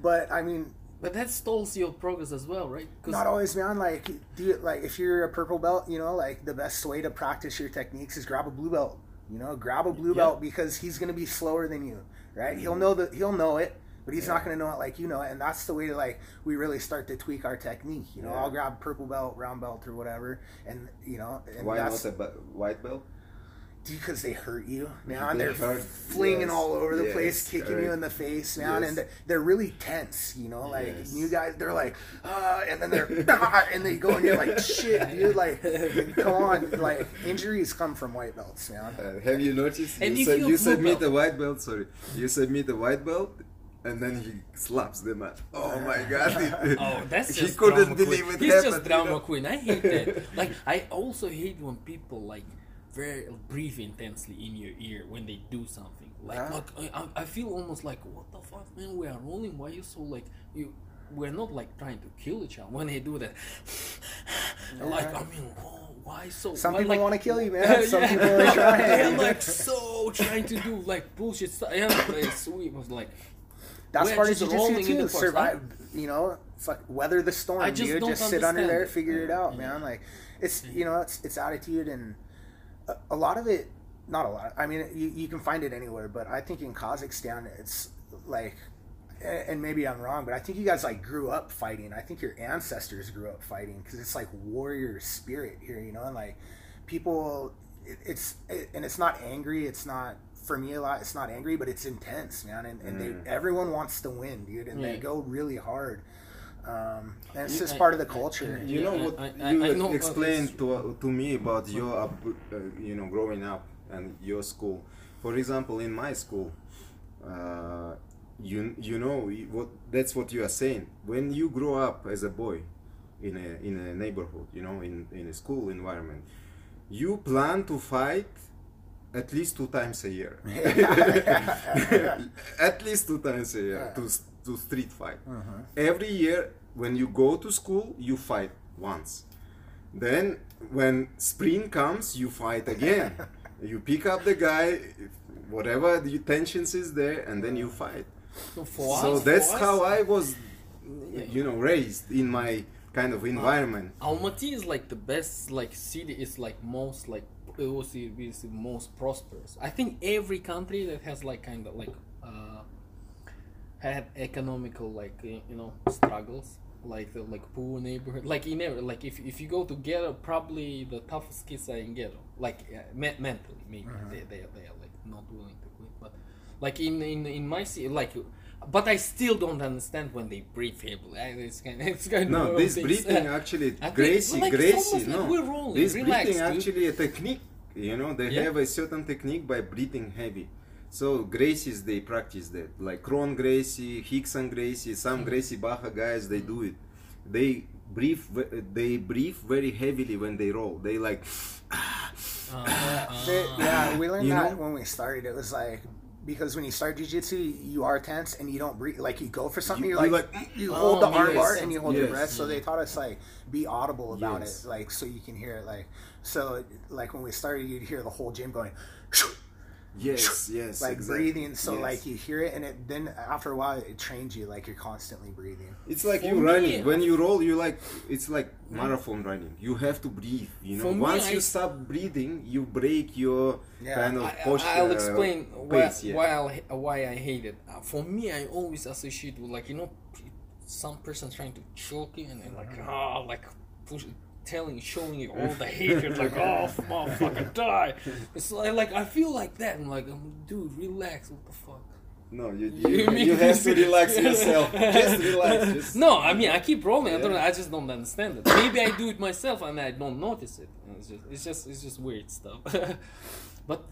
but I mean, but that stalls your progress as well right? not always, man. Like, do you, like if you're a purple belt, you know, like the best way to practice your techniques is grab a blue belt. You know, grab a blue Yeah. belt because he's gonna be slower than you, right? He'll know that he'll know it, but he's not gonna know it like you know it. And that's the way to like we really start to tweak our technique. You know, Yeah. I'll grab purple belt, round belt, or whatever, and you know, and Why that's not a white belt? Because they hurt you, man. They They're hurt, flinging yes, all over the yes, place, kicking you in the face, man. Yes. And they're, they're really tense, you know. Like Yes. you guys, they're like, ah, and then they're, ah, and they go and you're like, shit, dude. Like, come on, like injuries come from white belts, man. Uh, have you noticed? And you if said, you're you blue submit belt- a white belt. Sorry, you submit a white belt, and then he slaps the man. Oh my god! it- Oh, that's he just couldn't drama believe queen. it He's happened. just you drama know? queen. I hate that. like, I also hate when people like very breathe intensely in your ear when they do something. Like, Ah. look, I, I- feel almost like, what the fuck, man? We are rolling. Why you so like you? We're not like trying to kill each other when they do that. Like, I mean, whoa, why so? Some why, people like- wanna kill you, man. Some people are They're like so trying to do like bullshit stuff. Yeah, it's sweet. Was like, That's part of just jiu-jitsu rolling in too. Survive, you know, fuck, weather the storm, I just dude. Just sit under there, it. figure it out, Yeah. man. Like, it's you know, it's it's attitude and a, a lot of it. Not a lot. I mean, you, you can find it anywhere, but I think in Kazakhstan, it's like, and maybe I'm wrong, but I think you guys like grew up fighting. I think your ancestors grew up fighting because it's like warrior spirit here, you know, and like people, it, it's it, and it's not angry. It's not for me a lot. It's not angry, but it's intense, man. And, and Mm. they everyone wants to win, dude, and they go really hard. Um, and it's just I- part of the I- culture. You know what I- I- you I know explained is- to to me about your uh, you know growing up and your school. For example, in my school, uh, you you know what that's what you are saying. When you grow up as a boy in a in a neighborhood, you know, in in a school environment, you plan to fight at least two times a year. at least two times a year Yeah. to s- to street fight. Uh-huh. Every year when you go to school, you fight once. Then when spring comes, you fight again. you pick up the guy, whatever the tensions is there, and then you fight. So for so that's how I was, you know, raised in my kind of environment. Almaty is like the best like city is like most like it was the is most prosperous. I think every country that has like kind of like uh had economical like you know struggles like the like poor neighborhood like in every like if if you go to ghetto probably the toughest kids are in ghetto like uh, me- mentally maybe they, they they are like not willing to quit but like in in in my city like but I still don't understand when they breathe heavily. It's kind, it's kind No, of this things. breathing actually, I think- Gracie, like, Gracie, like no. we're rolling, this relax, breathing dude. actually a technique. You know, they Yeah. have a certain technique by breathing heavy. So Gracies they practice that, like Ryron Gracie, Rickson Gracie, Hmm. some Gracie Barra guys they do it. They breathe, they breathe very heavily when they roll. They like, Uh, They- uh-huh. yeah, we learned You that know? when we started. It was like because when you start jiu-jitsu, you are tense and you don't breathe. Like you go for something, You- you, are you like, like, you Oh, hold the mm, arm yes. bar and you hold your Yes. breath. So they mm. taught us like be audible about Yes. it, like so you can hear it. Like so, like when we started, you'd hear the whole gym going. yes, yes, like exactly. breathing so Yes. like you hear it and it then after a while it trains you like you're constantly breathing It's like For you me- running. When you roll, you like it's like marathon running. You have to breathe. You know, For me, once I- you stop breathing, you break your Yeah. kind of I, posture. I'll explain why, pace, yeah. why, I'll, why I hate it. Uh, for me, I always associate with like you know, some person trying to choke you and then like ah like push telling, showing you all the hatred, like, oh, motherfucker, die. It's like, like I feel like that. I'm like, um, dude, relax. What the fuck? No, you You you, you have to relax yourself. Just relax. Just, No, I mean I keep rolling. I don't. I just don't understand it. Maybe I do it myself and I don't notice it. It's just, it's just, it's just weird stuff. but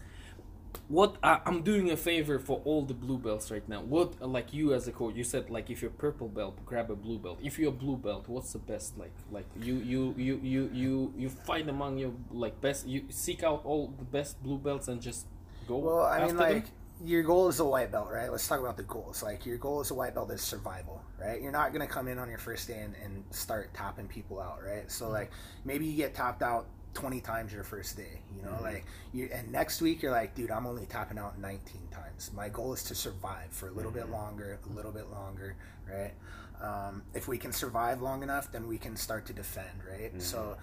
what I, I'm doing a favor for all the blue belts right now. What like you as a coach, you said like if you're purple belt, grab a blue belt. If you're a blue belt, what's the best? Like like you you you you you you find among your like best. You seek out all the best blue belts and just go. Well, I mean, after them? like your goal is a white belt, right? Let's talk about the goals. Like your goal as a white belt is survival, right? You're not gonna come in on your first day and, and start topping people out, right? So Mm-hmm. like maybe you get topped out 20 times your first day, you know, Mhm. like you and next week you're like, dude, I'm only topping out 19 times. My goal is to survive for a little bit Mhm. longer, a little bit longer, right? Um, if we can survive long enough, then we can start to defend, right? Mhm. So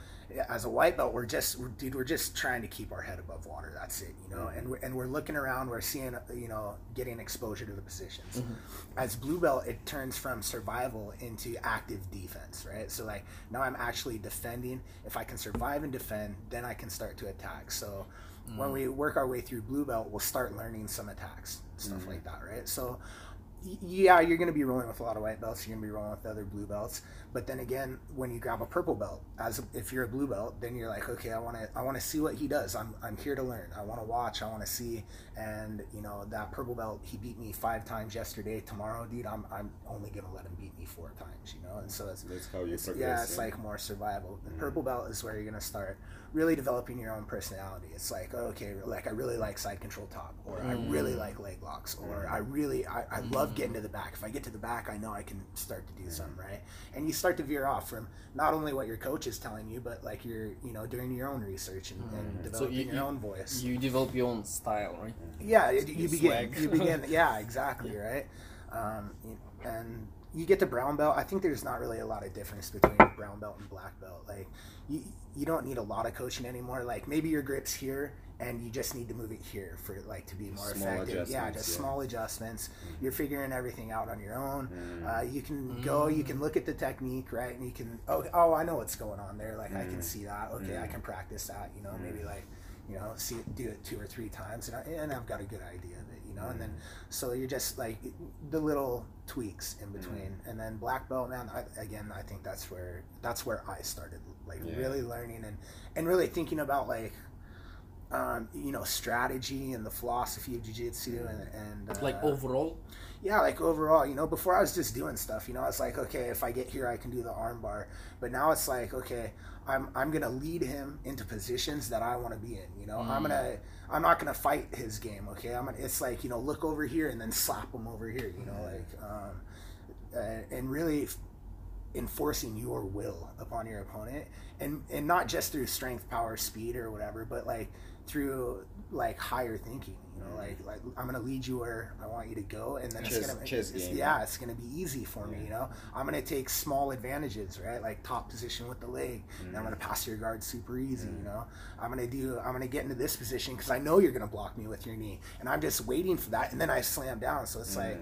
as a white belt, we're just, we're, dude, we're just trying to keep our head above water. That's it, you know. And we're, and we're looking around, we're seeing, you know, getting exposure to the positions. Mhm. As blue belt, it turns from survival into active defense, right? So like now I'm actually defending. If I can survive and defend, then I can start to attack. So when we work our way through blue belt, we'll start learning some attacks, stuff like that, right? So yeah, you're going to be rolling with a lot of white belts. You're going to be rolling with other blue belts. But then again, when you grab a purple belt, as if you're a blue belt, then you're like, okay, I want to, I want to see what he does. I'm, I'm here to learn. I want to watch. I want to see. And you know, that purple belt, he beat me five times yesterday. Tomorrow, dude, I'm, I'm only going to let him beat me four times. You know, and so it's, That's how you it's, yeah, it's like more survival. The Mhm. purple belt is where you're gonna start really developing your own personality. It's like, okay, like I really like side control top, or I really Mm. like leg locks, or I really, I, I love getting to the back. If I get to the back, I know I can start to do something right. And you start to veer off from not only what your coach is telling you, but like you're, you know, doing your own research and, and Mhm. So developing you- your you- own voice. you develop your own style, right? Yeah, you, you begin. You begin. Yeah, exactly. Right. Um, and you get to brown belt. I think there's not really a lot of difference between brown belt and black belt. Like you, you don't need a lot of coaching anymore. Like maybe your grip's here, and you just need to move it here for like to be more Small effective. Yeah, just yeah. small adjustments. You're figuring everything out on your own. Mm. Uh, you can go, you can look at the technique, right? And you can, oh, oh I know what's going on there. Like, I can Mm. see that. Okay, I Mm. can practice that, you know, Mm. maybe like, you know, see it, do it two or three times. And, I, and I've got a good idea of it, you know, and then, so you're just like the little tweaks in between. And then black belt, man, I, again, I think that's where, that's where I started, like Yeah. really learning and, and really thinking about like, um, you know, strategy and the philosophy of jiu-jitsu and, and uh, Like overall, yeah, like overall, you know, before I was just doing stuff, you know, it's like, okay, if I get here, I can do the armbar. But now it's like, okay, I'm, I'm going to lead him into positions that I want to be in, you know, I'm going to, I'm not going to fight his game. Okay. I'm gonna, it's like, you know, look over here and then slap him over here, you know, like, um, uh, and really enforcing your will upon your opponent and, and not just through strength, power, speed or whatever, but like through like higher thinking, you know, mm-hmm. like, like I'm going to lead you where I want you to go. And then it's chess it's, game. yeah, it's going to be easy for me, you know, I'm going to take small advantages, right? Like top position with the leg and I'm going to mm-hmm. pass your guard super easy, you mm-hmm. know, I'm going to do, I'm going to get into this position cause I know you're going to block me with your knee and I'm just waiting for that. And then I slam down. So it's like,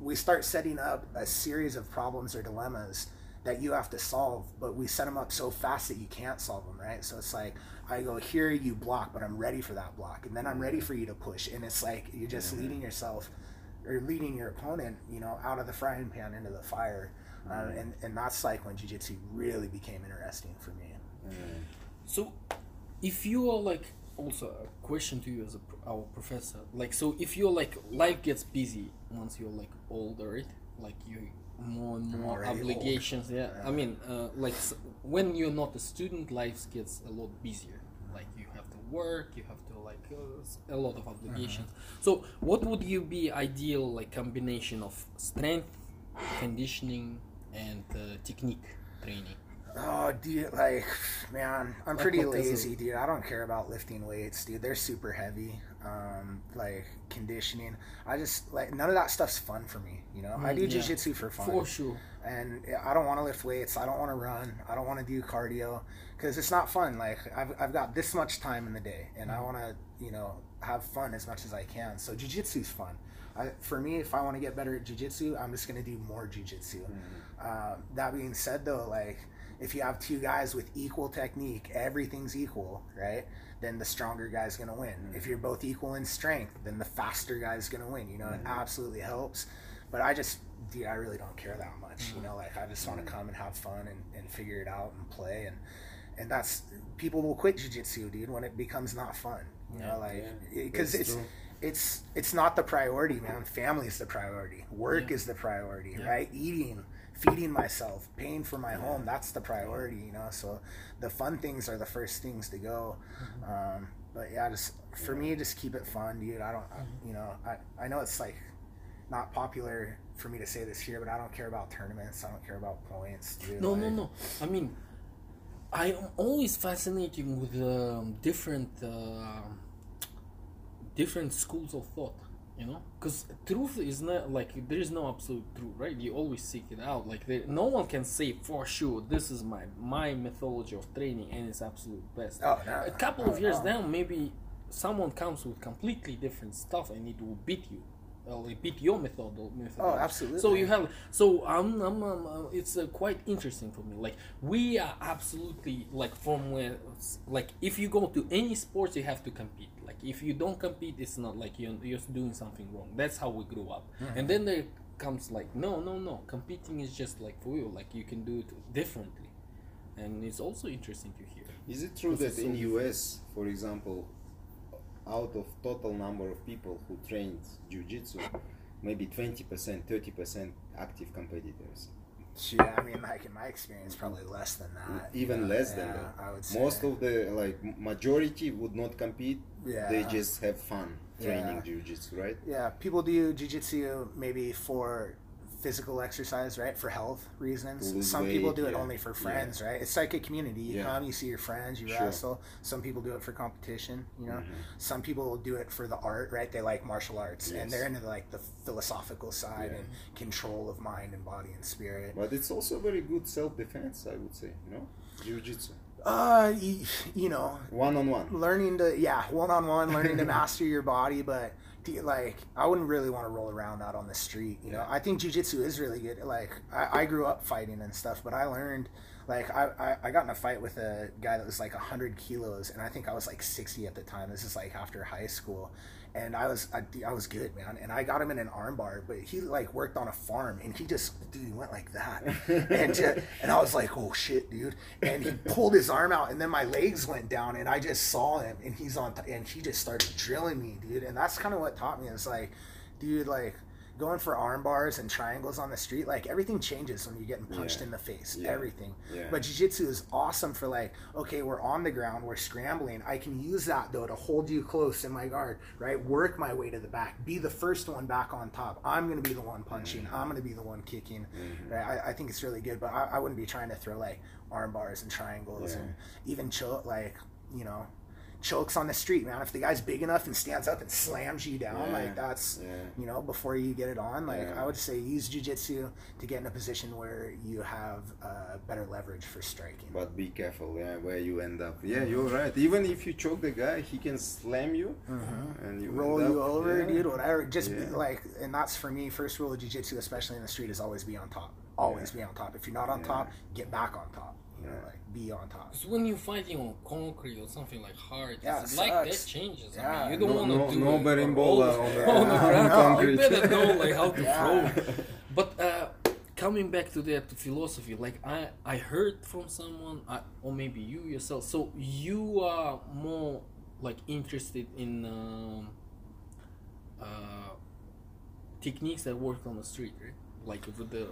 we start setting up a series of problems or dilemmas that you have to solve, but we set them up so fast that you can't solve them, right? So it's like I go here, you block, but I'm ready for that block, and then I'm ready for you to push, and it's like you're just mm-hmm. leading yourself or leading your opponent, you know, out of the frying pan into the fire, uh, mm-hmm. and and that's like when jujitsu really became interesting for me. Mm-hmm. So, if you are like also a question to you as a our professor, like so if you're like life gets busy once you're like older, right? Like you more and more already old. obligations. Yeah, I mean, uh, like s- when you're not a student, life gets a lot busier. Like you have to work, you have to like uh, a lot of obligations. So, what would you be ideal like combination of strength, conditioning, and uh, technique training? Oh, dude, like, man, I'm pretty lazy, dude. I don't care about lifting weights, dude. They're super heavy. Um, like conditioning, I just like none of that stuff's fun for me. You know, I Mm, do yeah. jujitsu for fun, For sure. and I don't want to lift weights. I don't want to run. I don't want to do cardio because it's not fun. Like I've I've got this much time in the day, and I want to you know have fun as much as I can. So jujitsu's fun. I, for me, if I want to get better at jujitsu, I'm just gonna do more jujitsu. Uh, that being said, though, like if you have two guys with equal technique, everything's equal, right? Then the stronger guy's gonna win. Mm-hmm. If you're both equal in strength, then the faster guy's gonna win. You know, it mm-hmm. absolutely helps. But I just, dude, I really don't care that much. You mm-hmm. know, like I just want to come and have fun and, and figure it out and play and and that's people will quit jujitsu, dude, when it becomes not fun. You know, like because That's it's true. it's it's not the priority, man. Family is the priority. Work Yeah. is the priority, Yeah. right? Eating, feeding myself, paying for my home, that's the priority, you know. So the fun things are the first things to go. Um, but yeah, just for me, just keep it fun, dude. I don't, I, you know, I I know it's like not popular for me to say this here, but I don't care about tournaments. I don't care about points, dude. No, no, no. I mean, I am always fascinated with um, different uh, different schools of thought. You know, because truth is not like there is no absolute truth, right? You always seek it out. Like there, no one can say for sure this is my my methodology of training and it's absolute best. Oh, no, a couple no, of years no. down, maybe someone comes with completely different stuff and it will beat you. Well, it beat your method. Oh, absolutely. So you have so I'm, I'm, um, uh, it's uh, quite interesting for me. Like we are absolutely like from where like if you go to any sports, you have to compete. If you don't compete, it's not like you're you're doing something wrong. That's how we grew up. Mm-hmm. And then there comes like no no no competing is just like for you. Like you can do it differently, and it's also interesting to hear. Is it true that in so US, for example, out of total number of people who trained jiu-jitsu, maybe 20%, 30% active competitors? Yeah, I mean, like in my experience, probably less than that. Even Yeah, less than yeah, that. I would say. Most of the like majority would not compete. Yeah. They just have fun training Yeah. jiu-jitsu, right? yeah, people do jiu-jitsu maybe for physical exercise, right? For health reasons. Lose Some people do it yeah. only for Yeah. friends, right? It's like a community. You Yeah. come, you see your friends, you Sure. wrestle. Some people do it for competition, you know. Mhm. Some people do it for the art, right? They like martial arts Yes. and they're into like the philosophical side Yeah. and control of mind and body and spirit. But it's also very good self-defense, I would say. You know, jiu-jitsu, Uh, you, you know, one-on-one. learning to yeah one on one learning to master your body but like i wouldn't really want to roll around out on the street you know? I think jiu-jitsu is really good like I, I grew up fighting and stuff but i learned like I, I, I got in a fight with a guy that was like 100 kilos and i think i was like 60 at the time. This is like after high school and I was I, I was good, man. And I got him in an armbar, but he like worked on a farm, and he just dude he went like that, and uh, and I was like, oh shit, dude. And he pulled his arm out, and then my legs went down, and I just saw him, and he's on, t- and he just started drilling me, dude. And that's kind of what taught me. It's like, dude, like going for arm bars and triangles on the street, like everything changes when you're getting punched Yeah. in the face. Yeah. Everything. Yeah. But jiu-jitsu is awesome for like, okay, we're on the ground, we're scrambling. I can use that though to hold you close in my guard, right? Work my way to the back. Be the first one back on top. I'm gonna be the one punching. Mm-hmm. I'm gonna be the one kicking. Right? I, I think it's really good, but I, I wouldn't be trying to throw like arm bars and triangles and even choke like, you know, chokes on the street, man. If the guy's big enough and stands up and slams you down, Yeah. like that's Yeah. you know, before you get it on. Like Yeah. I would say use jujitsu to get in a position where you have uh, better leverage for striking. But be careful, yeah, where you end up. Yeah, you're right. Even if you choke the guy, he can slam you and you Mm-hmm. Roll you up- over, yeah. dude. Whatever. Just be, like, and that's for me. First rule of jujitsu, especially in the street, is always be on top. Always be on top. If you're not on top, get back on top. You know, like be on top. Because when you're fighting on concrete or something like hard, Yeah, it's like that changes. I mean, you don't No- want to no- do no it for on the- on the ground. concrete. You better know like how to Yeah. throw. But uh, coming back to that philosophy, like I I heard from someone, I, or maybe you yourself. So you are more like interested in um, uh, techniques that work on the street, right? Like with the.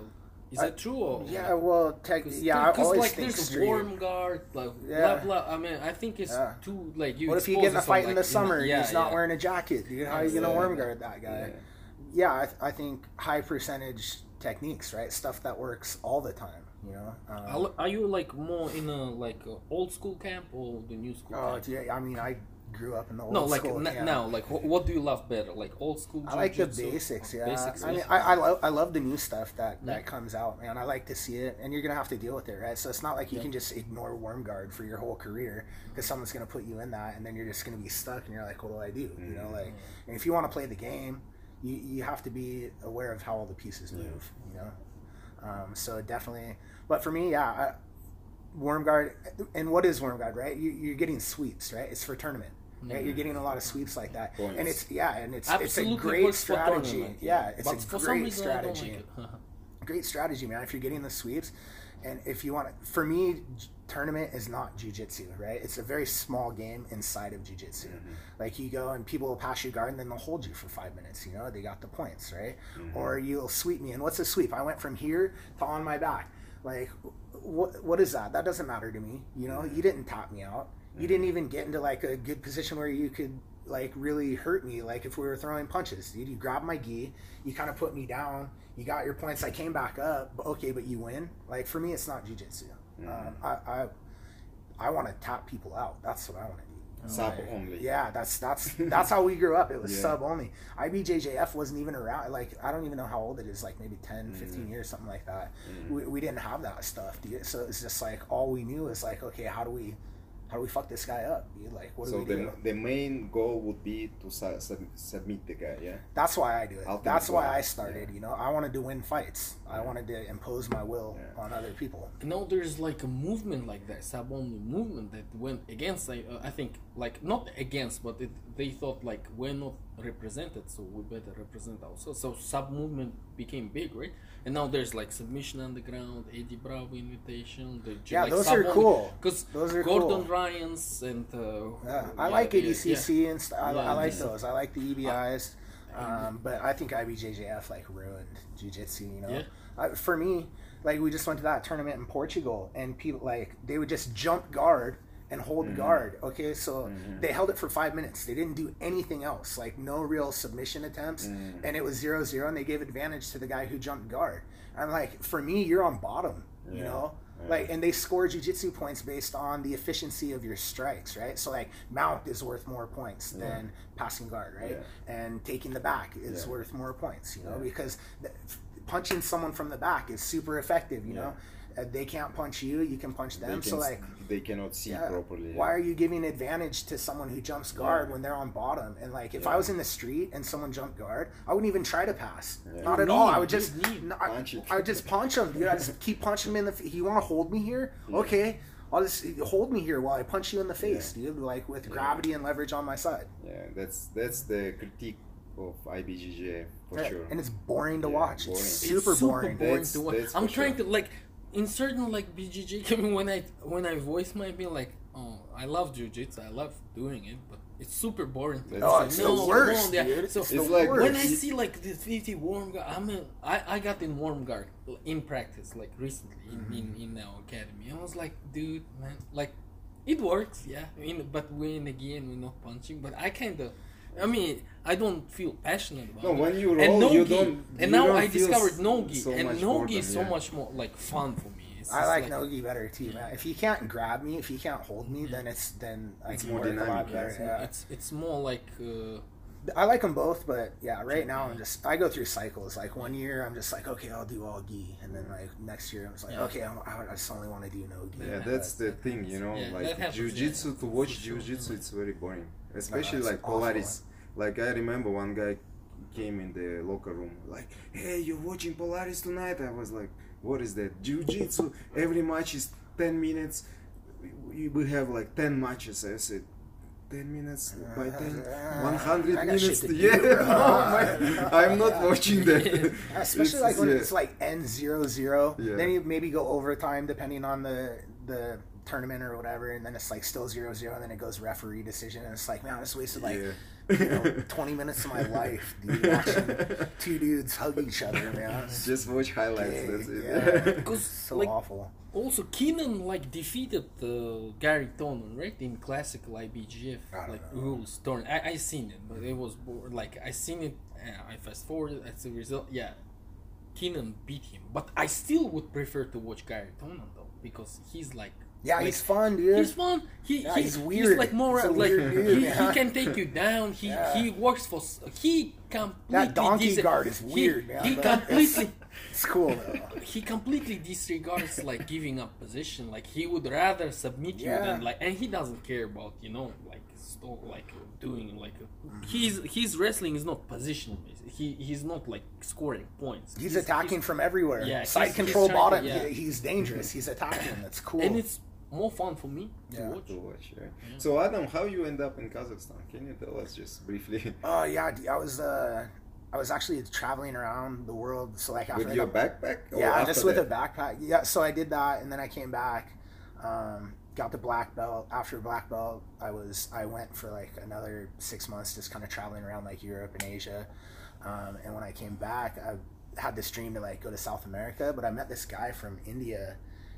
Is I- that true or Yeah. Well, tech. Cause, Yeah. I because always like think there's worm guard, like Yeah. blah blah. I mean, I think it's Yeah. too like you. What if you get in a fight in the summer and yeah, he's not wearing a jacket, dude? How are you gonna worm guard that guy? Yeah. I, th- I think high percentage techniques, right? Stuff that works all the time. You know. Um, Are are you like more in a like a old school camp or the new school oh, camp? yeah. I mean, I grew up in the old no, like school n- camp. now, like wh- what do you love better, like old school? I like the basics. Yeah. Basics. I mean. I, I love I love the new stuff that Yeah. that comes out, man. I like to see it, and you're gonna have to deal with it, right? So it's not like you Yeah. can just ignore Worm guard for your whole career because someone's gonna put you in that, and then you're just gonna be stuck, and you're like, what do I do? You know, like, and if you want to play the game, you you have to be aware of how all the pieces move. You know, um, so definitely. But for me, yeah, I, Worm Guard, and what is Worm Guard, right? You, you're getting sweeps, right? It's for tournament. Right, you're getting a lot of sweeps like that, Points. and it's yeah, and it's Absolutely it's a great strategy. tournament, Yeah, it's but a for some great reason I don't strategy like it. great strategy, man. If you're getting the sweeps, and if you want to, for me, tournament is not jujitsu, right? It's a very small game inside of jujitsu. Mm-hmm. Like you go and people will pass you guard, and then they'll hold you for five minutes. You know, they got the points, right? Mm-hmm. Or you'll sweep me, and what's a sweep? I went from here to on my back. Like, what what is that? That doesn't matter to me. You know, mm-hmm. you didn't tap me out. You didn't even get into like a good position where you could like really hurt me. Like if we were throwing punches, dude, you grabbed my gi, you kind of put me down. You got your points. I came back up. but Okay, but you win. Like for me, it's not jujitsu. Mm. Um, I I, I want to tap people out. That's what I want to do. Oh, sub only. Yeah, that's that's that's how we grew up. It was Yeah. sub only. IBJJF wasn't even around. Like I don't even know how old it is. Like maybe 10, mm. 15 years, something like that. Mm. We, we didn't have that stuff, dude. So it's just like all we knew is like, okay, how do we, how do we fuck this guy up, dude? Like what do So we the, do? the main goal would be to su- sub- submit the guy, yeah. That's why I do it. Ultimate That's why goal. I started. You know, I wanted to win fights. I wanted to impose my will Yeah. on other people. now there's like a movement like that sub only movement that went against I, uh, I think like not against but it, they thought like we're not represented so we better represent ourselves so sub movement became big right and now there's like submission underground Eddie Bravo invitation the Yeah, those are cool. because Those are Gordon cool. Ryan's and uh, Yeah, I yeah, like yeah, ADCC and st- I, Yeah, I like yeah. those. I like the EBIs. Um, but I think IBJJF like ruined jiu-jitsu, you know. Yeah. Uh, for me, like we just went to that tournament in Portugal and people like they would just jump guard and hold Mm-hmm. guard. Okay, so they held it for five minutes. They didn't do anything else, like no real submission attempts, Mm. and it was zero zero. And they gave advantage to the guy who jumped guard. I'm like, for me, you're on bottom. You know, Yeah. like, and they score jujitsu points based on the efficiency of your strikes, right? So like, mount is worth more points than passing guard, right? And taking the back is Yeah. worth more points, you know, Yeah. because punching someone from the back is super effective. You know, uh, they can't punch you, you can punch them. can, So like, they cannot see yeah, properly. why are you giving advantage to someone who jumps guard when they're on bottom? And like, if I was in the street and someone jumped guard, I wouldn't even try to pass. Yeah. Not at Knee, all. I would just just, knee. no, I, Punch. I would just punch him, dude. I just keep punching him in the. f- You want to hold me here? Okay, I'll just hold me here while I punch you in the face, dude. Like with gravity and leverage on my side. Yeah, that's that's the critique of IBJJ for Yeah, sure. And it's boring to Yeah, watch. boring. It's It's super, It's super boring. boring That's- to watch. that's I'm trying sure. to like in certain like BJJ. I mean, when I when I voice might be like, oh, I love jujitsu. I love doing it, but it's super boring. Oh, it's "No, the worst, on, yeah." dude. So It's like- worst. when I see like the 50 worm guard, I'm in, I I got in worm guard in practice like recently in, Mm-hmm. in, in our academy. I was like, dude, man, like it works, yeah. I mean, but when again we're not punching, but I kind of. I mean, I don't feel passionate about No, it. when you and roll, you Nogi, don't- And you now don't I feel discovered s- Nogi, so and much Nogi is so yeah. much more like fun for me. It's I just like Nogi better too, man. If you can't grab me, if you can't hold me, then it's then I It's can more work a lot dynamic, better. yeah. Yeah. It's it's more like uh, I like them both, but yeah, right now I'm just I go through cycles. Like one year I'm just like, okay, I'll do all gi, and then like next year I'm just like, Yeah. okay, I'm, I just only want to do no gi. Yeah, that's the thing, you know. Yeah, like happens, jiu-jitsu yeah. to watch For sure, jiu-jitsu, it's very boring. Especially like awful. Polaris. Like I remember one guy came in the locker room like, "Hey, you're watching Polaris tonight?" I was like, "What is that? Jiu-jitsu? Every match is ten minutes. We, have like ten matches." I said. 10 minutes by 10 Uh, 100 I minutes yeah no, man, i'm not watching that Especially It's- like when yeah. it's like N zero zero. Yeah. Then you maybe go overtime depending on the the tournament or whatever, and then it's like still zero zero, and then it goes referee decision, and it's like, man, I just wasted like Yeah. you know, twenty minutes of my life, dude, watching two dudes hug each other, man. It's just watch highlights gay, that's it yeah. because so like awful. also Keenan like defeated uh, Garry Tonon right in classical IBJJF like know. rules tournament. I I seen it, but it was bo- like I seen it. Uh, I fast forwarded as a result. Yeah, Keenan beat him, but I still would prefer to watch Garry Tonon though because he's like. Yeah, like, he's fun, dude. He's fun. He, Yeah, he's He's weird. He's like more He's like dude, he, yeah. he can take you down. He Yeah. he works for he completely That donkey dis- guard is he- weird, man, He completely It's cool though. he completely disregards like giving up position. Like he would rather submit you than like, and he doesn't care about you know like sto- like doing like he's his wrestling is not position based. He he's not like scoring points. He's attacking from everywhere. Yeah, Side he's- control he's to- bottom. He- he's dangerous. He's attacking. That's cool. and it's more fun for me to watch. to watch. Yeah. So Adam, how you end up in Kazakhstan? Can you tell us just briefly? Oh yeah, d- I was uh, I was actually traveling around the world. So like after With I your got- backpack? yeah, after just with that? a backpack. Yeah, so I did that, and then I came back, um, got the black belt. After black belt, I was I went for like another six months, just kind of traveling around like Europe and Asia. Um, and when I came back, I had this dream to like go to South America, but I met this guy from India,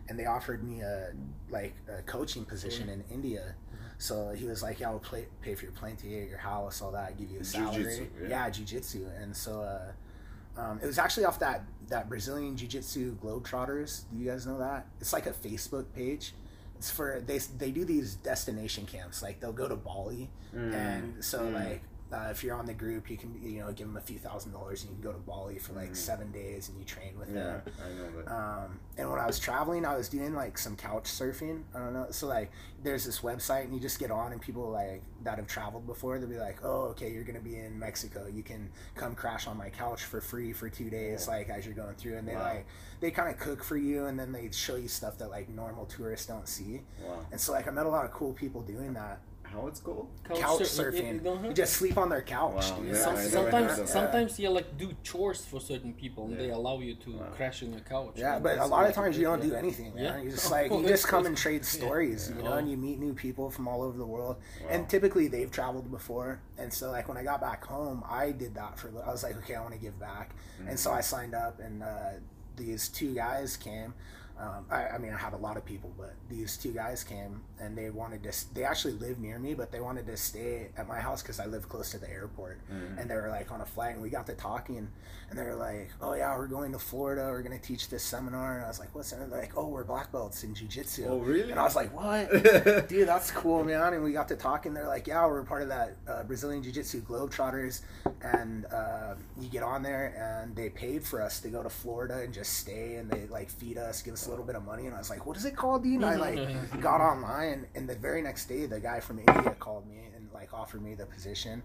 and they offered me a like a coaching position in India. So he was like, "Yeah, I'll play, pay for your plane ticket, your house, all that, give you a salary." Jiu-jitsu, yeah. yeah, jiu-jitsu. And so uh, um, it was actually off that that Brazilian jiu-jitsu Globetrotters. Do you guys know that? It's like a Facebook page. It's for they they do these destination camps. Like they'll go to Bali, and so Mm. like. Uh, if you're on the group, you can you know give them a few thousand dollars and you can go to Bali for like Mm. seven days and you train with Yeah, them. I know that. Um, and when I was traveling, I was doing like some couch surfing. I don't know. So like, there's this website, and you just get on, and people like that have traveled before, they'll be like, "Oh, okay, you're gonna be in Mexico. You can come crash on my couch for free for two days, like as you're going through." And they Wow. like they kind of cook for you, and then they show you stuff that like normal tourists don't see. wow. And so like I met a lot of cool people doing that. How it's called? Couch, sur- you- you surfing. don't have- You just sleep on their couch. Wow, yeah, Some- sometimes, heard of that. sometimes you like do chores for certain people, and Yeah. they allow you to Wow. crash on the couch. Yeah, but a that's lot of times you don't do yeah. anything, man. Yeah. You just like you just come and trade stories, you know, Oh. and you meet new people from all over the world. Wow. And typically they've traveled before, and so like when I got back home, I did that for. I was like, okay, I want to give back, and so I signed up, and uh, these two guys came. Um, I, I mean, I had a lot of people, but these two guys came and they wanted to. They actually live near me, but they wanted to stay at my house because I live close to the airport. And they were like on a flight, and we got to talking, and they were like, "Oh yeah, we're going to Florida. We're going to teach this seminar." And I was like, "What's that?" And they're like, "Oh, we're black belts in jujitsu." Oh, really? And I was like, "What?" Dude, that's cool, man. And we got to talking. They're like, "Yeah, we're part of that uh, Brazilian Jiu Jitsu Globetrotters, and uh, you get on there, and they paid for us to go to Florida and just stay, and they like feed us, give us a little bit of money." And I was like, "What is it called, dude?" And I like mm-hmm. got online, and the very next day, the guy from India called me and like offered me the position.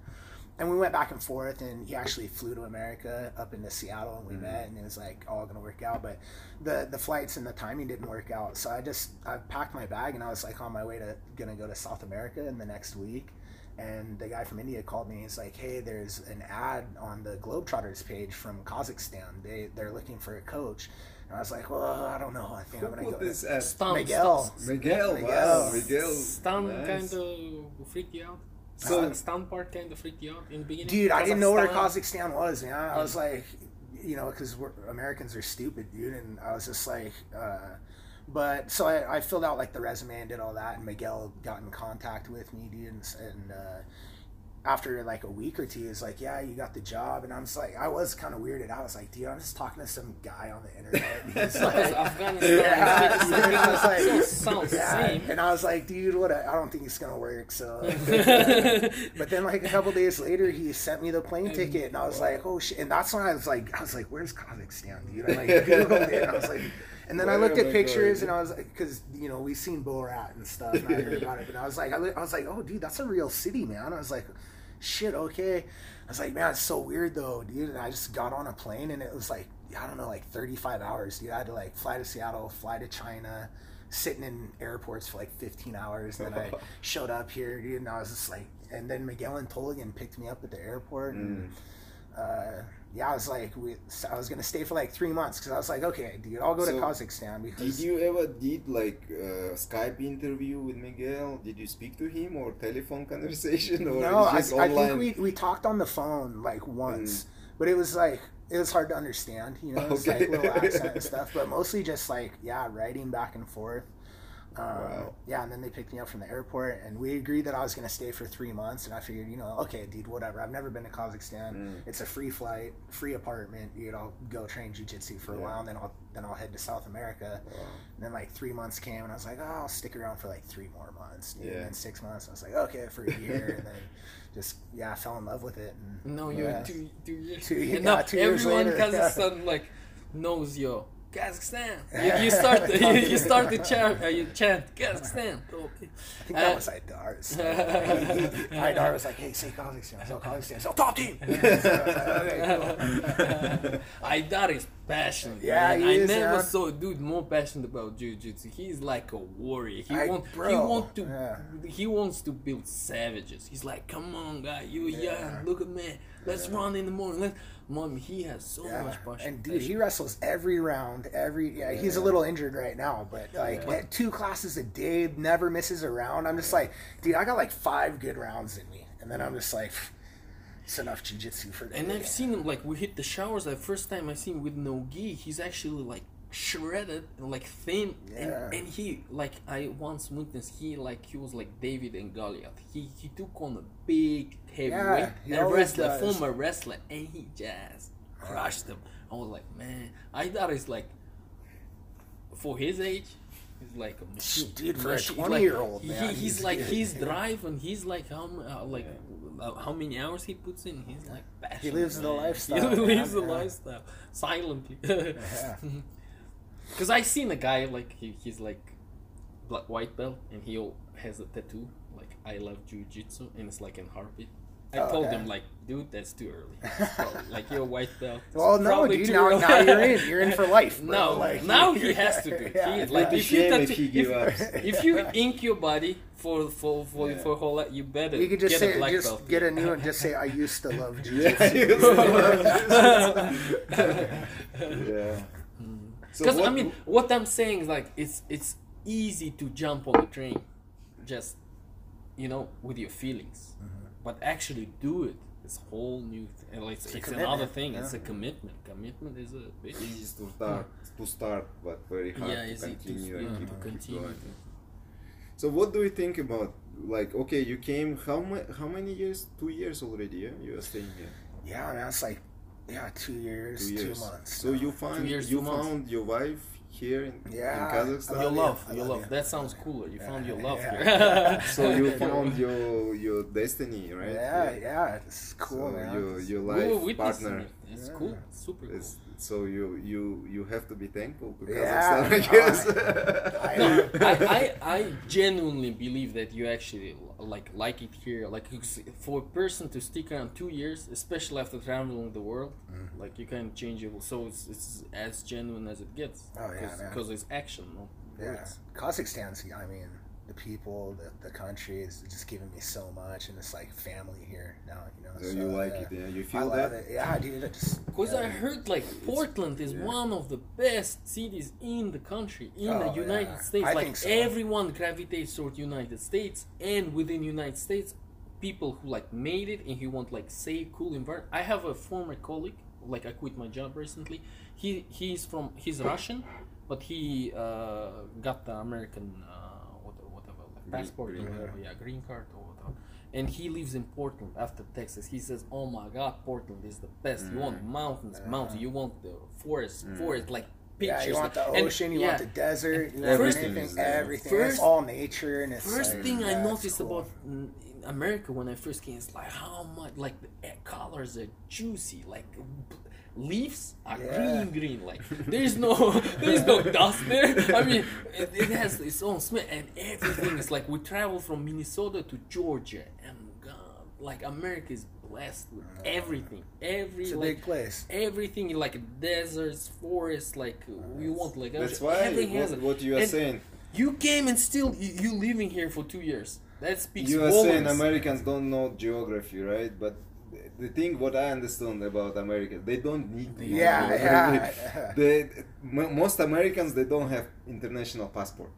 And we went back and forth, and he actually flew to America up into Seattle, and we mm-hmm. met, and it was like all gonna work out. But the the flights and the timing didn't work out, so I just I packed my bag, and I was like on my way to gonna go to South America in the next week. And the guy from India called me. He's like, "Hey, there's an ad on the Globetrotters page from Kazakhstan. They they're looking for a coach." And I was like, "Well, I don't know. I think I'm gonna go." put this at? Stan, Miguel. Stan, Miguel. Miguel. Wow, Miguel. Stan Nice. kind of freaked you out. So- So Stan part kind of freaked you out in the beginning. Dude, I didn't know where Kazakhstan- Kazakhstan was, man. I was like, you know, because Americans are stupid, dude. And I was just like, uh, but so I, I filled out like the resume and did all that. And Miguel got in contact with me, dude. And, and uh, after like a week or two, he's like, yeah, you got the job. And I'm just like, I was kind of weirded out. I was like, dude, I'm just talking to some guy on the internet. And he's like, Yeah, and I was like- so yeah. And I was like, dude, what? A, I don't think it's gonna work. So, but then like a couple days later, he sent me the plane ticket, and I was like, oh shit! And that's when I was like, I was like, where's Kazakhstan, dude? I like googled it, and I was like. And then I looked at pictures, going? and I was like, because you know we've seen Borat and stuff, and I heard about it, and I was like, I, li- I was like, oh dude, that's a real city, man. I was like, shit, okay. I was like, man, it's so weird though, dude. And I just got on a plane, and it was like, I don't know, like 35 hours, dude. I had to like fly to Seattle, fly to China, sitting in airports for like 15 hours. And then I showed up here, dude, and I was just like, and then Miguel and Toligan picked me up at the airport, and uh, yeah, I was like, we, I was gonna stay for like three months because I was like, okay, dude, I'll go to So, Kazakhstan Did you ever did like uh, Skype interview with Miguel? Did you speak to him or telephone conversation or no, I, I think we we talked on the phone like once, but it was like it was hard to understand, you know, it's Okay. like little accent and stuff, but mostly just like yeah, writing back and forth. Um, Wow. Yeah, and then they picked me up from the airport, and we agreed that I was going to stay for three months. And I figured, you know, okay, dude, whatever. I've never been to Kazakhstan. Mm. It's a free flight, free apartment. Dude, I'll go train jujitsu for a Yeah. while, and then I'll then I'll head to South America. Wow. And then like three months came, and I was like, oh, I'll stick around for like three more months. Dude. Yeah. And then six months, I was like, okay, for a year, and then just yeah, I fell in love with it. And, No, you're yeah. two, two years. Two- and yeah, now two years everyone later, in yeah. Kazakhstan like knows your Kazakhstan. You, you start the, you, you start the chant. Uh, you chant Kazakhstan. I think that Uh, was Aidar's. Aidar was like, "Hey, say Kazakhstan, so Kazakhstan, so top team." Aidar is passionate. Yeah, man. he I is, never yeah. saw a dude more passionate about jiu-jitsu. He's like a warrior. He wants. he bro, want to yeah. he wants to build savages. He's like, come on, guy, you Yeah. young. Look at me. Let's run in the morning. Let mom. He has so much passion. And dude, he wrestles every round, every yeah. He's a little injured right now, but like Yeah. two classes a day, never misses a round. I'm just like, dude, I got like five good rounds in me, and then I'm just like, it's enough jujitsu for the And day. I've seen him like we hit the showers. The first time I seen him with no gi, he's actually like shredded like thin. Yeah. And, and he like I once witnessed he like he was like David and Goliath. He he took on a big heavyweight Yeah, he and wrestler, does. former wrestler, and he just crushed him. I was like, man, I thought it's like for his age. He's like a machine. Dude, for a Machine. 20-year-old, he- man, he's, he's like his drive and he's like how uh, like uh, how many hours he puts in. He's like passionate. lives the lifestyle, He man, lives the yeah. lifestyle silently. Because I seen a guy like he, he's like black white belt and he has a tattoo like I love jujitsu and it's like in heartbeat. I Oh, told okay. him like, dude, that's too early. Well, like you're a white belt. Well, no, dude. Now, now you're in. You're in for life. Bro. No, like, now he has to do it. Yeah. He- like, if you tattoo- if give if- up. if you ink your body for for for, Yeah. for whole lot, you better You could just get a say, black just belt. get a new one. Just say, I used to love jujitsu. yeah. So Because I mean, what I'm saying is like it's it's easy to jump on the train, just you know, with your feelings, Mm-hmm. but actually do it. It's a whole new. Th- and it's, It's it's another commitment, thing. It's a commitment. Commitment is a big. easy to start, to start, but very hard Yeah, to easy to, continue yeah, and to keep, keep continue. going. So what do you think about like okay, you came how ma- how many years? Two years already, yeah. You are staying here. yeah, man. It's like, yeah, two years, Two two, months. So you found years, you two months. found your wife here in, Yeah. in Kazakhstan. I Your love you. love, your love love. you. That sounds cooler. You found your love Yeah. here. so you found your your destiny, right? Yeah, yeah, it's cool, so man. your your life were partner. it. It's Yeah. cool. Super cool. Is, so you you you have to be thankful to Yeah, Kazakhstan, I guess. I- I, I, I genuinely believe that you actually like like it here. Like for a person to stick around two years, especially after traveling the world, Mm-hmm. like you can't change it. So it's, it's as genuine as it gets. Oh, yeah, because it's action, no yeah. Kazakhstan's. I mean, the people, the, the country is just giving me so much, and it's like family here now. You know, so you like yeah. it, yeah? You feel love that? it. Yeah, dude. Because yeah. I heard like Portland is yeah. one of the best cities in the country, in Oh, the United yeah. States. I like think so. everyone gravitates toward United States, and within United States, people who like made it and who want like safe, cool environment. I have a former colleague, like I quit my job recently. He he's from he's Russian, but he uh, got the American uh, what- whatever like Green- passport green or yeah green card or whatever. And he lives in Portland after Texas. He says, "Oh my God, Portland is the best. You want mountains, mountains. You want the forest, forest like pictures. Yeah, you want the And- ocean, you yeah. want the desert, you want Everything everything, everything. First- it's all nature, and it's First like, thing I noticed cool. about mm, in America when I first came is like how much like the colors are juicy, like leaves are Yeah. green, green. Like there's no there's no dust there. I mean, it, it has its own smell, and everything is like we travel from Minnesota to Georgia, and God, like America is blessed with uh, everything. Every It's a like big place. everything like deserts, forests, like we want like That's ocean. why everything has what, it. what you are And saying. You came and still you, you living here for two years. That speaks You are volumes. saying Americans don't know geography, right? But the thing what I understand about America, they don't need to know Yeah, geography. yeah. They, mo- most Americans they don't have international passport.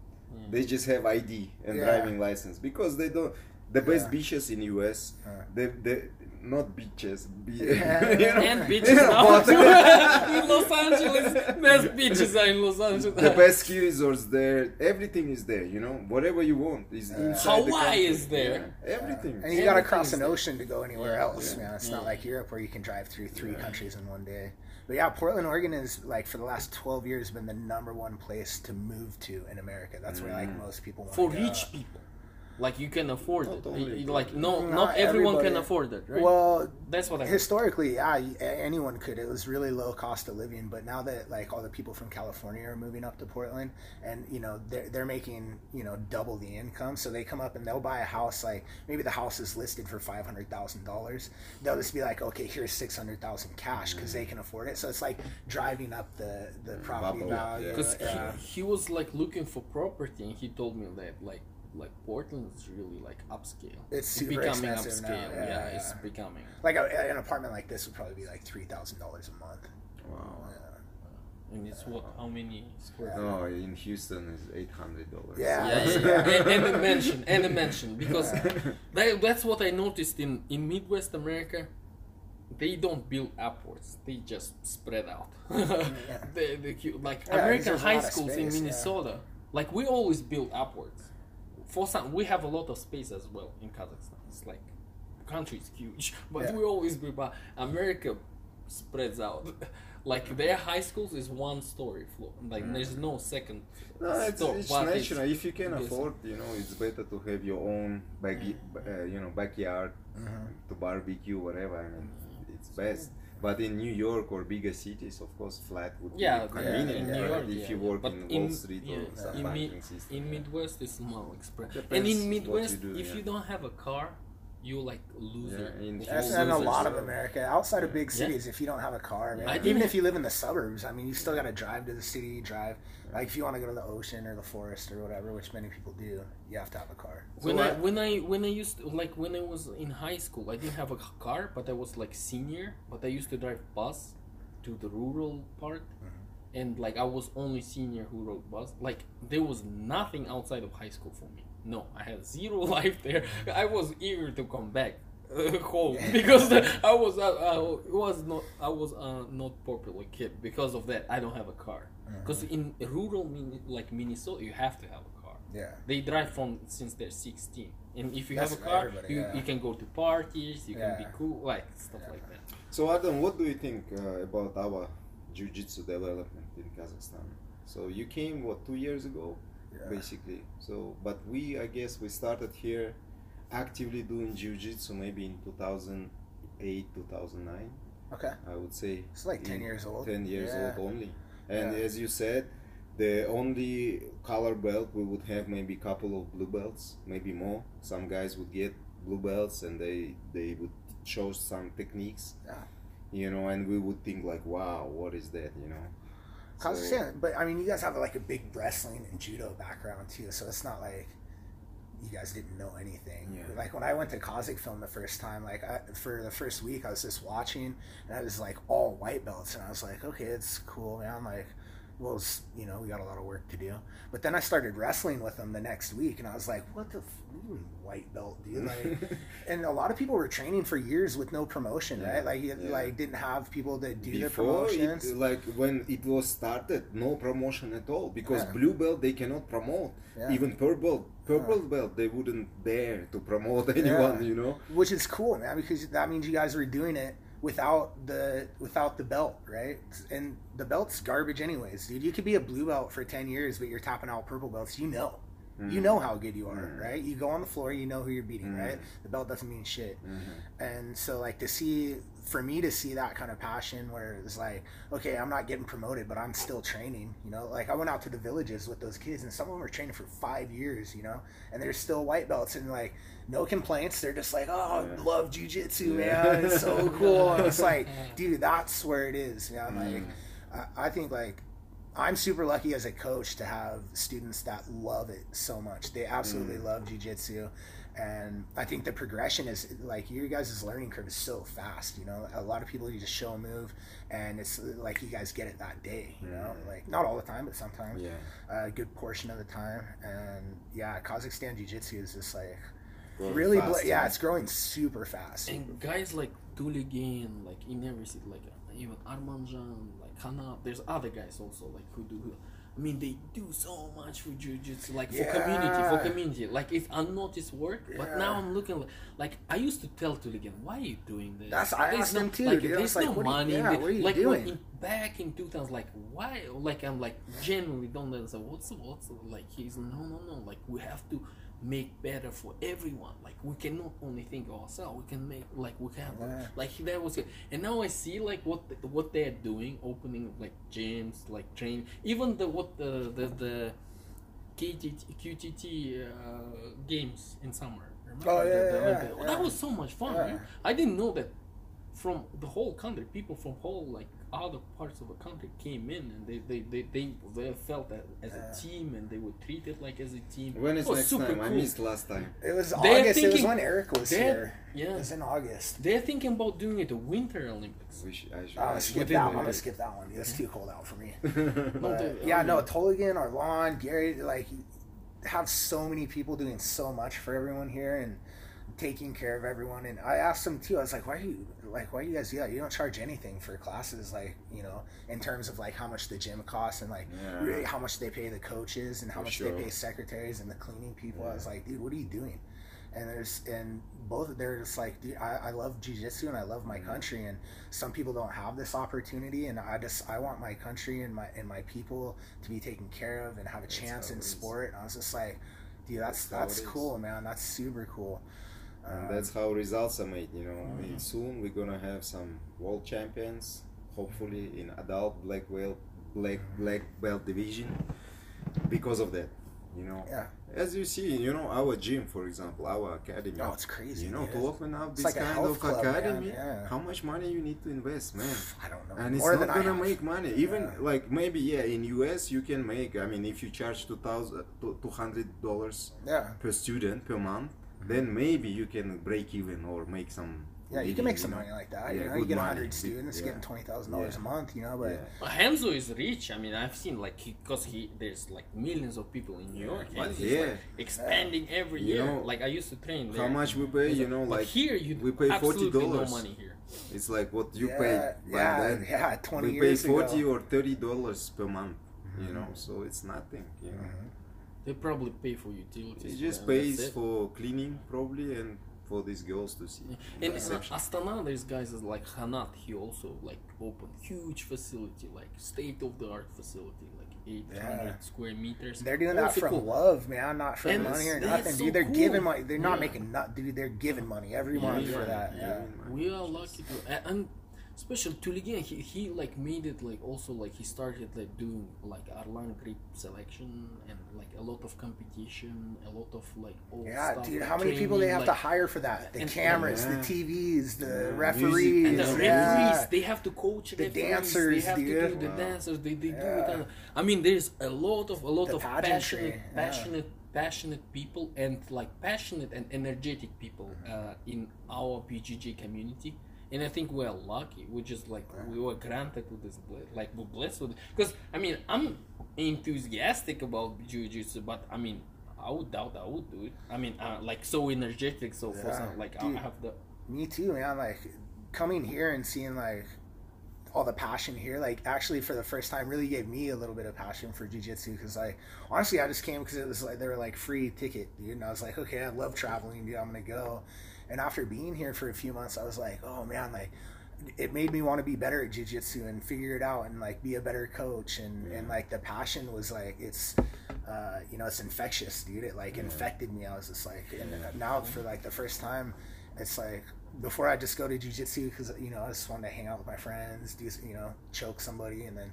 They just have ID and Yeah. driving license because they don't. The best Yeah. beaches in US, Uh. they they not beaches, be, Yeah. you know, and beaches now but- too. in Los Angeles. Best beaches are in Los Angeles. the best ski resorts there. Everything is there. You know, whatever you want is inside the Hawaii country. is there. Yeah, everything. And you got to cross an there. ocean to go anywhere Yeah. else, man. It's not like Europe where you can drive through three countries in one day. But yeah, Portland, Oregon is like for the last twelve years been the number one place to move to in America. That's where like mm. most people want For to rich people. Like you can afford Not it. only- Like no, Not not everyone can afford it, right? Well, That's what I. historically, yeah, anyone could. It was really low cost of living, but now that like all the people from California are moving up to Portland, and you know they're they're making you know double the income, so they come up and they'll buy a house. Like maybe the house is listed for five hundred thousand dollars. They'll just be like, okay, here's six hundred thousand cash because they can afford it. So it's like driving up the the property Bubble, value. yeah. because yeah. he, he was like looking for property and he told me that like like Portland is really like upscale. It's super becoming expensive now, upscale. yeah, Yeah, it's becoming. Like a, an apartment like this would probably be like three thousand dollars a month. Wow. Yeah. And it's what? How many square? Yeah. No, in Houston is eight hundred dollars. Yeah. Yeah, yeah, yeah. and, and a mention, and a mention, because that, that's what I noticed in in Midwest America. They don't build upwards; they just spread out. they, they, like Yeah, American high schools space, in yeah. Minnesota, like we always build upwards. For some, we have a lot of space as well in Kazakhstan. It's like the country is huge, but Yeah. we always build. But America spreads out. Like their high schools is one story floor. Like there's no second. No, it's, store, it's but it's- national. If you can afford, you know, it's better to have your own back, uh, you know, backyard Mhm. to barbecue, whatever. I mean, it's best. But in New York or bigger cities, of course, flat would Yeah, be convenient. New York, if yeah, you yeah. work in, in- Wall Street yeah, or some in banking mid- system. in yeah. Midwest it's more express. And in Midwest, you do, if yeah. you don't have a car, you like loser. Yeah, in Of That's in a lot of America. Outside of big Yeah. cities, if you don't have a car, man, I even didn't- if you live in the suburbs, I mean, you still got to drive to the city. Drive like if you want to go to the ocean or the forest or whatever, which many people do, you have to have a car. When So I I- when I when I used to, like when I was in high school, I didn't have a car, but I was like senior. But I used to drive bus to the rural part, Mm-hmm. and like I was only senior who rode bus. Like there was nothing outside of high school for me. No, I had zero life there. I was eager to come back uh, home because I was uh, I was not I was uh, not popular kid because of that. I don't have a car Mm-hmm. because in rural like Minnesota you have to have a car. Yeah. They drive from since they're 16. And if you That's have a car, you, yeah. you can go to parties, you can be cool, like stuff Yeah. like that. So Adam, what do you think uh, about our jiu-jitsu development in Kazakhstan? So you came what two years ago, Yeah. basically. So, but we, I guess, we started here actively doing jiu-jitsu maybe in 2008, 2009. Okay. I would say It's like 10 years old. 10 years Yeah. old only. And Yeah. as you said, the only color belt we would have maybe a couple of blue belts, maybe more. Some guys would get blue belts and they they would show some techniques. Yeah. You know, and we would think like, wow, what is that? You know. So- Kazakhstan, but I mean, you guys have like a big wrestling and judo background too, so it's not like you guys didn't know anything. Yeah. Like when I went to Kazakh film the first time, like I, for the first week, I was just watching, and I was like all white belts, and I was like, okay, it's cool, man. I'm like, well, it's, you know, we got a lot of work to do. But then I started wrestling with them the next week, and I was like, what the f- what do you mean white belt, dude? Like, and a lot of people were training for years with no promotion, Yeah, right? Like, you, yeah. like didn't have people that do Before promotions. it, like when it was started, no promotion at all because Yeah. blue belt they cannot promote. Even purple purple belt they wouldn't dare to promote anyone. You know. which is cool, man, because that means you guys were doing it without the without the belt, right? And the belt's garbage, anyways, dude. You could be a blue belt for ten years, but you're tapping out purple belts. You know, you know how good you are, Mm. right? You go on the floor, you know who you're beating, Mm. right? The belt doesn't mean shit. Mhm. And so, like to see, for me to see that kind of passion, where it's like, okay, I'm not getting promoted, but I'm still training. You know, like I went out to the villages with those kids, and some of them were training for five years. You know, and they're still white belts, and like no complaints. They're just like, oh, Yeah. love jujitsu, Yeah. man. It's so cool. And it's like, dude, that's where it is. Yeah, Mm. like I, I think like. I'm super lucky as a coach to have students that love it so much. They absolutely Mm. love jujitsu and I think the progression is like your guys' learning curve is so fast. You know, a lot of people you just show a move, and it's like you guys get it that day. You know, Mm. like not all the time, but sometimes Yeah. a good portion of the time. And yeah, Kazakhstan Jiu Jitsu is just like Growing really, fast, bla- yeah, it's growing super fast. And guys like Tuligan, like in every city, like even Armanjan, like Hanap, there's other guys also like who do. I mean, they do so much for jujitsu, like for community, for community. Like it's unnoticed work, but now I'm looking like, like I used to tell Tuligan, why are you doing this? That's- I There's asked no, him too, Like, there's like, no are you- money. yeah, in you like in, back in 2000, like why? Like I'm like genuinely don't understand. What's what's like? He's no, no, no. Like we have to make better for everyone. Like we can not only think of ourselves, we can make like we can Yeah. like that was it. And now I see like what the, what they're doing, opening like gyms, like train, even the what the the the KTT, QTT uh, games in summer. Remember Oh, the- yeah, the yeah, Olympic- yeah. That was so much fun. Man. I didn't know that from the whole country, people from whole like other parts of the country came in and they they, they, they, they felt that as a team and they were treated like as a team. When is It next super time? I missed last time. It was They're August. it was when Eric was here. yeah. It was in August. They're thinking about doing it the Winter Olympics. We should, I should, I'm I gonna skip that. one. I'm gonna skip that one. It's too cold out for me. But, they- yeah, no, mean- Toligan, Arlon, Gary, like have so many people doing so much for everyone here and taking care of everyone. And I asked them too. I was like, "Why do you like? Why do you guys do that? You don't charge anything for classes, like you know, in terms of like how much the gym costs and like Yeah. really how much they pay the coaches and how For much sure. they pay secretaries and the cleaning people." I was like, "Dude, what are you doing?" And there's and both they're just like, dude, I, I love jujitsu and I love my Mhm. country and some people don't have this opportunity and I just I want my country and my and my people to be taken care of and have a That's chance in sport. And I was just like, dude, that's That's that's cool, man. That's super cool. And Um, that's how results are made. You know, I mean, Mhm. soon we're gonna have some world champions, hopefully in adult black belt, black black belt division, because of that. You know, yeah. as you see, you know, our gym, for example, our academy. Oh, it's crazy. you know, to open up this like kind of club, academy, yeah. how much money you need to invest, man? I don't know. and it's More not gonna make money even Yeah. like maybe yeah in us you can make i mean if you charge 2000 200 dollars Yeah. per student per month then maybe you can break even or make some Yeah, you can make some know. money like that. Yeah, you know, you good get money. hundred students Yeah. getting twenty thousand dollars a month. You know, but Yeah. Well, Renzo is rich. I mean, I've seen like because he, there's like millions of people in New York, But and he's yeah. like expanding every You year. know, like I used to train there. how much we pay you know but like here you we pay absolutely no $40. money here. it's like what you yeah, pay back yeah, then yeah, twenty we pay years 40 ago. or 30 dollars per month you Mhm. know so it's nothing you know Mhm. They probably pay for utilities. it just and pays for cleaning probably and for these girls to see And uh, In Reception. Astana, there's guys is like Hanat. He also like opened huge facility, like state of the art facility, like 800 Yeah. square meters. They're doing that Also from cool. love, man, not for And money or nothing, so dude. They're cool. giving money. They're not Yeah. making nut, dude. They're giving money every Yeah, month yeah, for that. yeah. Yeah. We are lucky to, a- and especially Tuligan, he, he like made it like also like he started like doing like Arlan grip selection and like a lot of competition, a lot of like old Yeah, stuff, dude. like, How many people they training, have to hire for that? The and- cameras, the TVs, the Yeah. referees, and the referees, yeah. they have to coach The referees, dancers, they have to dude. do the Wow. dancers, they, they do Yeah. it. and- I mean, there's a lot of a lot The of pageantry, passionate, yeah. passionate, passionate people and like passionate and energetic people uh, in our BJJ community. And I think we're lucky. We just like we were granted with this, like we're blessed with. Because I mean, I'm enthusiastic about jiu-jitsu, but I mean, I would doubt I would do it. I mean, uh, like so energetic, so for Yeah, some, like dude. I have the Me too, man. Like coming here and seeing like all the passion here, like actually for the first time, really gave me a little bit of passion for jujitsu. Because like honestly, I just came because it was like they were like free ticket, dude. And I was like, okay, I love traveling, dude. I'm gonna go. And after being here for a few months, I was like, oh man, like it made me want to be better at jiu-jitsu and figure it out and like be a better coach. And and like the passion was like it's uh you know it's infectious dude. It like infected me. I was just like and now for like the first time it's like before i just go to jiu-jitsu because you know i just wanted to hang out with my friends do you know choke somebody and then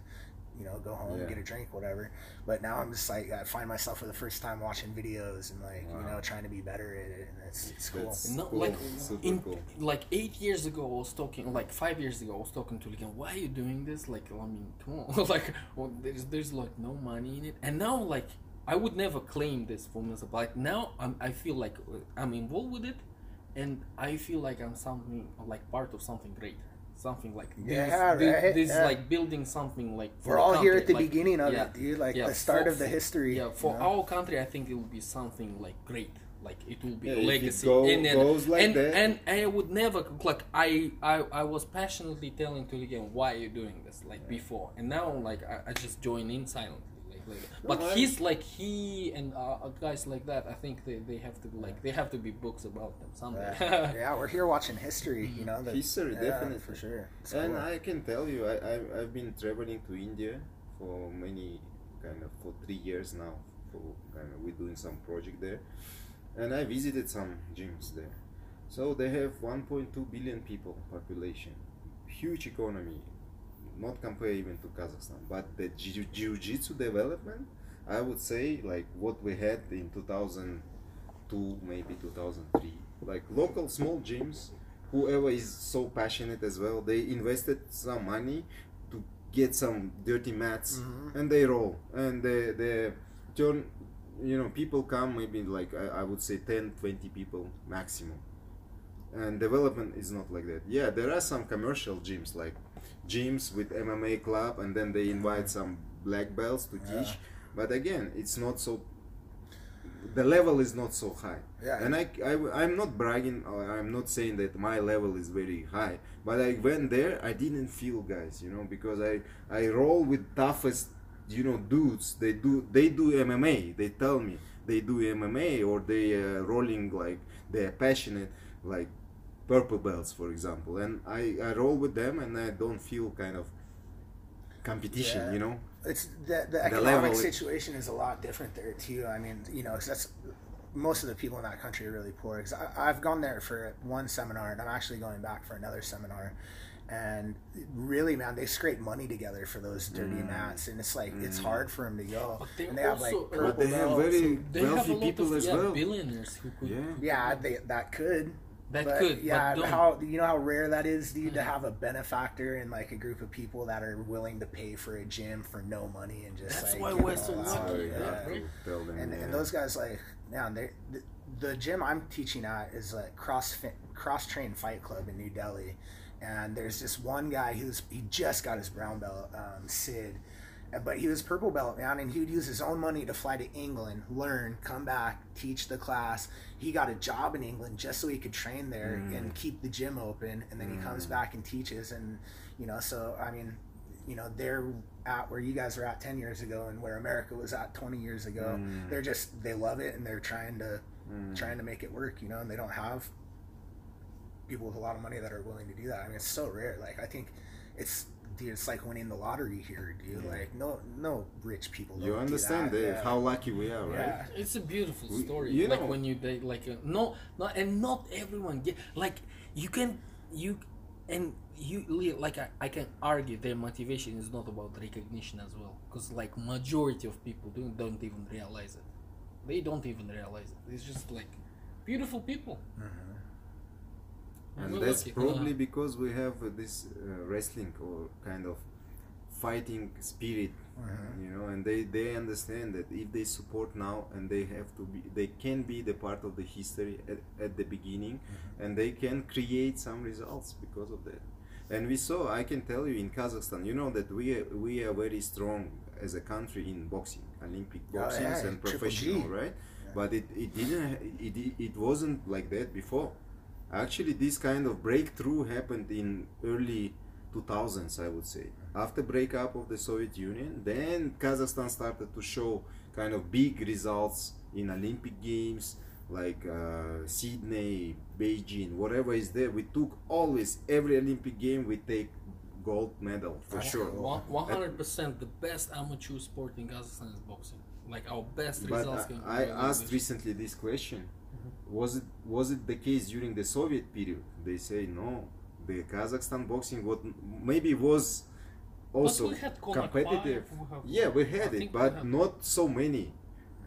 you know go home Yeah. get a drink whatever but now i'm just like i find myself for the first time watching videos and like you know trying to be better at it and it's, it's cool That's- No, Cool. like Super in cool. like eight years ago, I was talking like five years ago, I was talking to Ligan. Why are you doing this? Like, I mean, come on, like, well, there's there's like no money in it. And now, like, I would never claim this for myself. Like now, I'm I feel like I'm involved with it, and I feel like I'm something like part of something great. Something like this, Yeah, this, right, this yeah. like building something like for we're all here at the like- beginning of yeah, it dude like yeah, the start for- of the history yeah, you for know? our country, I think it will be something like great. Like it will be a legacy. go- and, and, goes like and, that- and I would never like I, I I was passionately telling to again why are you doing this like before, and now like I, I just join in silently. Like, like but Well, I- he's like he and uh, guys like that. I think they, they have to like they have to be books about them someday. yeah. yeah we're here watching history you know the, History, yeah, definitely. for sure It's and cool. I can tell you, I, I I've been traveling to India for many kind of for three years now. For kind of we're doing some project there, and I visited some gyms there. So they have 1.2 billion people population, huge economy, not compare even to Kazakhstan. But the jiu- jiu-jitsu development, I would say like what we had in 2002, maybe 2003, like local small gyms. Whoever is so passionate as well, they invested some money to get some dirty mats Mhm. and they roll and they they turn you know people come maybe like I, I would say 10 20 people maximum and development is not like that yeah there are some commercial gyms like gyms with mma club and then they invite some black belts to Yeah. teach but again it's not so the level is not so high Yeah. and I, I i'm not bragging i'm not saying that my level is very high but i went there i didn't feel guys you know because i i roll with toughest you know dudes they do they do mma they tell me they do mma or they uh, rolling like they're passionate like purple belts for example and i i roll with them and i don't feel kind of competition Yeah. you know it's the, the level economic is- situation is a lot different there too. I mean, you know, 'cause that's most of the people in that country are really poor. Because I've gone there for one seminar, and I'm actually going back for another seminar. And really, man, they scrape money together for those dirty Mm. mats, and it's like it's hard for them to go. But they and they have like purple But they have very and- They have a wealthy lot people of as yeah, well billionaires who could. yeah yeah, they, that could. That but could. yeah. but don't. how you know how rare that is, dude, to Mhm. have a benefactor and like a group of people that are willing to pay for a gym for no money and just That's like why we're so all That's out. why lucky, Yeah. have to right? tell them and, yeah. and those guys like now they the, the gym i'm teaching at is a cross cross train fight club in new delhi and there's this one guy who's he just got his brown belt um, sid but he was purple belt man and he would use his own money to fly to england learn come back teach the class he got a job in england just so he could train there Mm. and keep the gym open and then he comes Mm. back and teaches and you know so i mean you know they're at where you guys were at 10 years ago and where america was at 20 years ago Mm. they're just they love it and they're trying to Mm. trying to make it work you know and they don't have people with a lot of money that are willing to do that i mean it's so rare like i think it's dude it's like winning the lottery here dude Yeah. like no no rich people You understand that. Dave, Yeah. how lucky we are, right? Yeah. It's a beautiful We- story. you like know- when you they like uh, no, not and not everyone get like you can you and you like I, I can argue their motivation is not about recognition as well because like majority of people don't don't even realize it. They don't even realize it. It's just like beautiful people. Mhm. And We're that's lucky. probably Uh, because we have uh, this uh, wrestling or kind of fighting spirit Mhm. you know and they they understand that if they support now and they have to be they can be the part of the history at, at the beginning Mm-hmm. and they can create some results because of that and we saw i can tell you in kazakhstan you know that we are, we are very strong as a country in boxing olympic Oh, boxing yeah, and Triple G. professional right but it, it didn't it, it, it wasn't like that before actually this kind of breakthrough happened in early 2000s i would say after breakup of the soviet union then kazakhstan started to show kind of big results in olympic games like uh, sydney beijing whatever is there we took always every olympic game we take gold medal for sure. One hundred percent, the best amateur sport in Kazakhstan is boxing. Like our best but results. I, I asked recently this question was it was it the case during the soviet period? They say no. The kazakhstan boxing what maybe was also had competitive. we have- yeah we I had it but have- not so many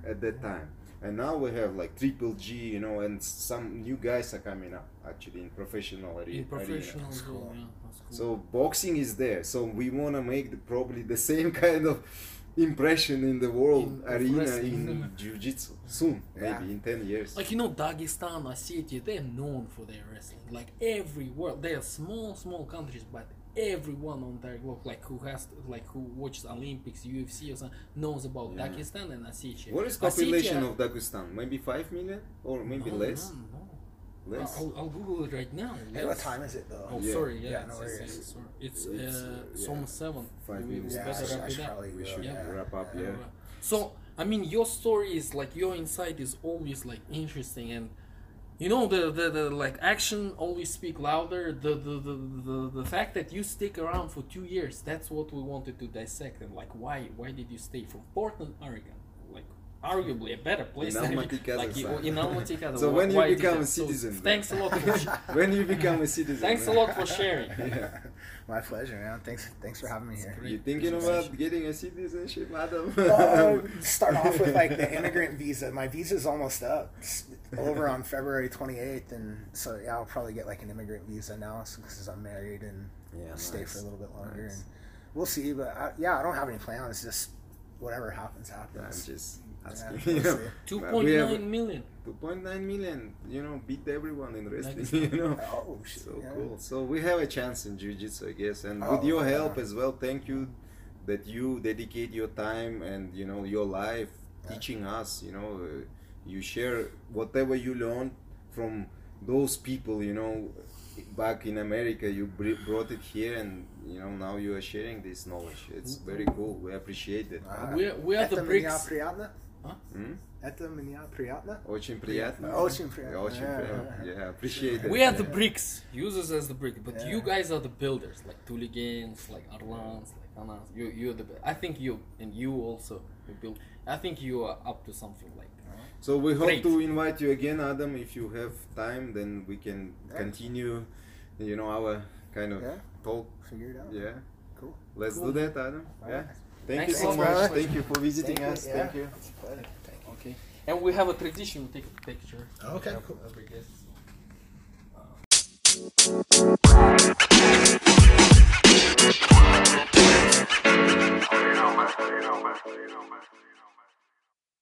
at that time. And now we have like triple g you know and some new guys are coming up actually in professional are- in professional zone, cool. yeah, cool. so boxing is there so we want to make the, probably the same kind of impression in the world In- arena in jiu-jitsu soon Yeah. maybe in 10 years like you know dagestan ossetia they're known for their wrestling like every world they are small small countries but everyone on their globe like who has like who watches olympics ufc or something knows about Yeah. dagestan and ossetia what is population Ossetia- of dagestan maybe 5 million or maybe No, less no, no. Less I'll, I'll google it right now Hey, what time is it though Oh, Yeah. sorry. Yeah, Yeah, it's, no it's, worries. it's, sorry. it's, It's, uh, uh, it's yeah. almost seven. Five we, we minutes. yeah, I better should, wrap I it should up. probably we should yeah. wrap up Yeah, yeah. So I mean, your story is like your insight is always like interesting, and you know the the, the like action always speak louder. The the, the the the fact that you stick around for two years, that's what we wanted to dissect, and like why why did you stay from Portland, Oregon? Like arguably a better place In than Almaty, like you, in Almaty, So when you become a citizen, then. thanks a lot. For, when you become a citizen. thanks a lot for sharing. Yeah. My pleasure, man. Thanks, thanks for having me here. You thinking about getting a citizenship, Adam? Uh, start off with like the immigrant visa. My visa's almost up, It's over on February 28th, and so yeah, I'll probably get like an immigrant visa now because I'm married and Yeah, stay nice. for a little bit longer. Nice. And we'll see, but I, yeah, I don't have any plans. Just whatever happens, I'm happens. just Yeah, that's Yeah, you know, Two point nine million. Two point nine million. You know, beat everyone in wrestling. You know, oh, shit, so yeah. cool. So we have a chance in jiu-jitsu, I guess, and oh, with your yeah. help as well. Thank you that you dedicate your time and you know your life teaching us. You know, uh, you share whatever you learn from those people. You know, back in America, you brought it here, and you know now you are sharing this knowledge. It's mm-hmm. very cool. We appreciate it. We're, we are the bricks. приятно? Hmm? Это меня приятно? Очень приятно. Очень приятно. Очень Yeah, приятно. yeah. Yeah, appreciate it. We are the Yeah. bricks. Use us as the brick, but you Yeah. guys are the builders, like Tuligans, like Arlans, like Anas. You you're the. I think you and you also you build. I think you are up to something like. So we hope Great. to invite you again, Adam. If you have time, then we can Yeah. continue. You know our kind of Yeah. talk. Figure it out. Yeah, Cool. let's Cool. do that, Adam. All Yeah. right. Thank Thanks you so lot, much. Thank you for visiting Thank you, us. yeah. Thank you. It's a pleasure. Thank you. Okay. And we have a tradition. We take a picture. Okay, Every- cool. Every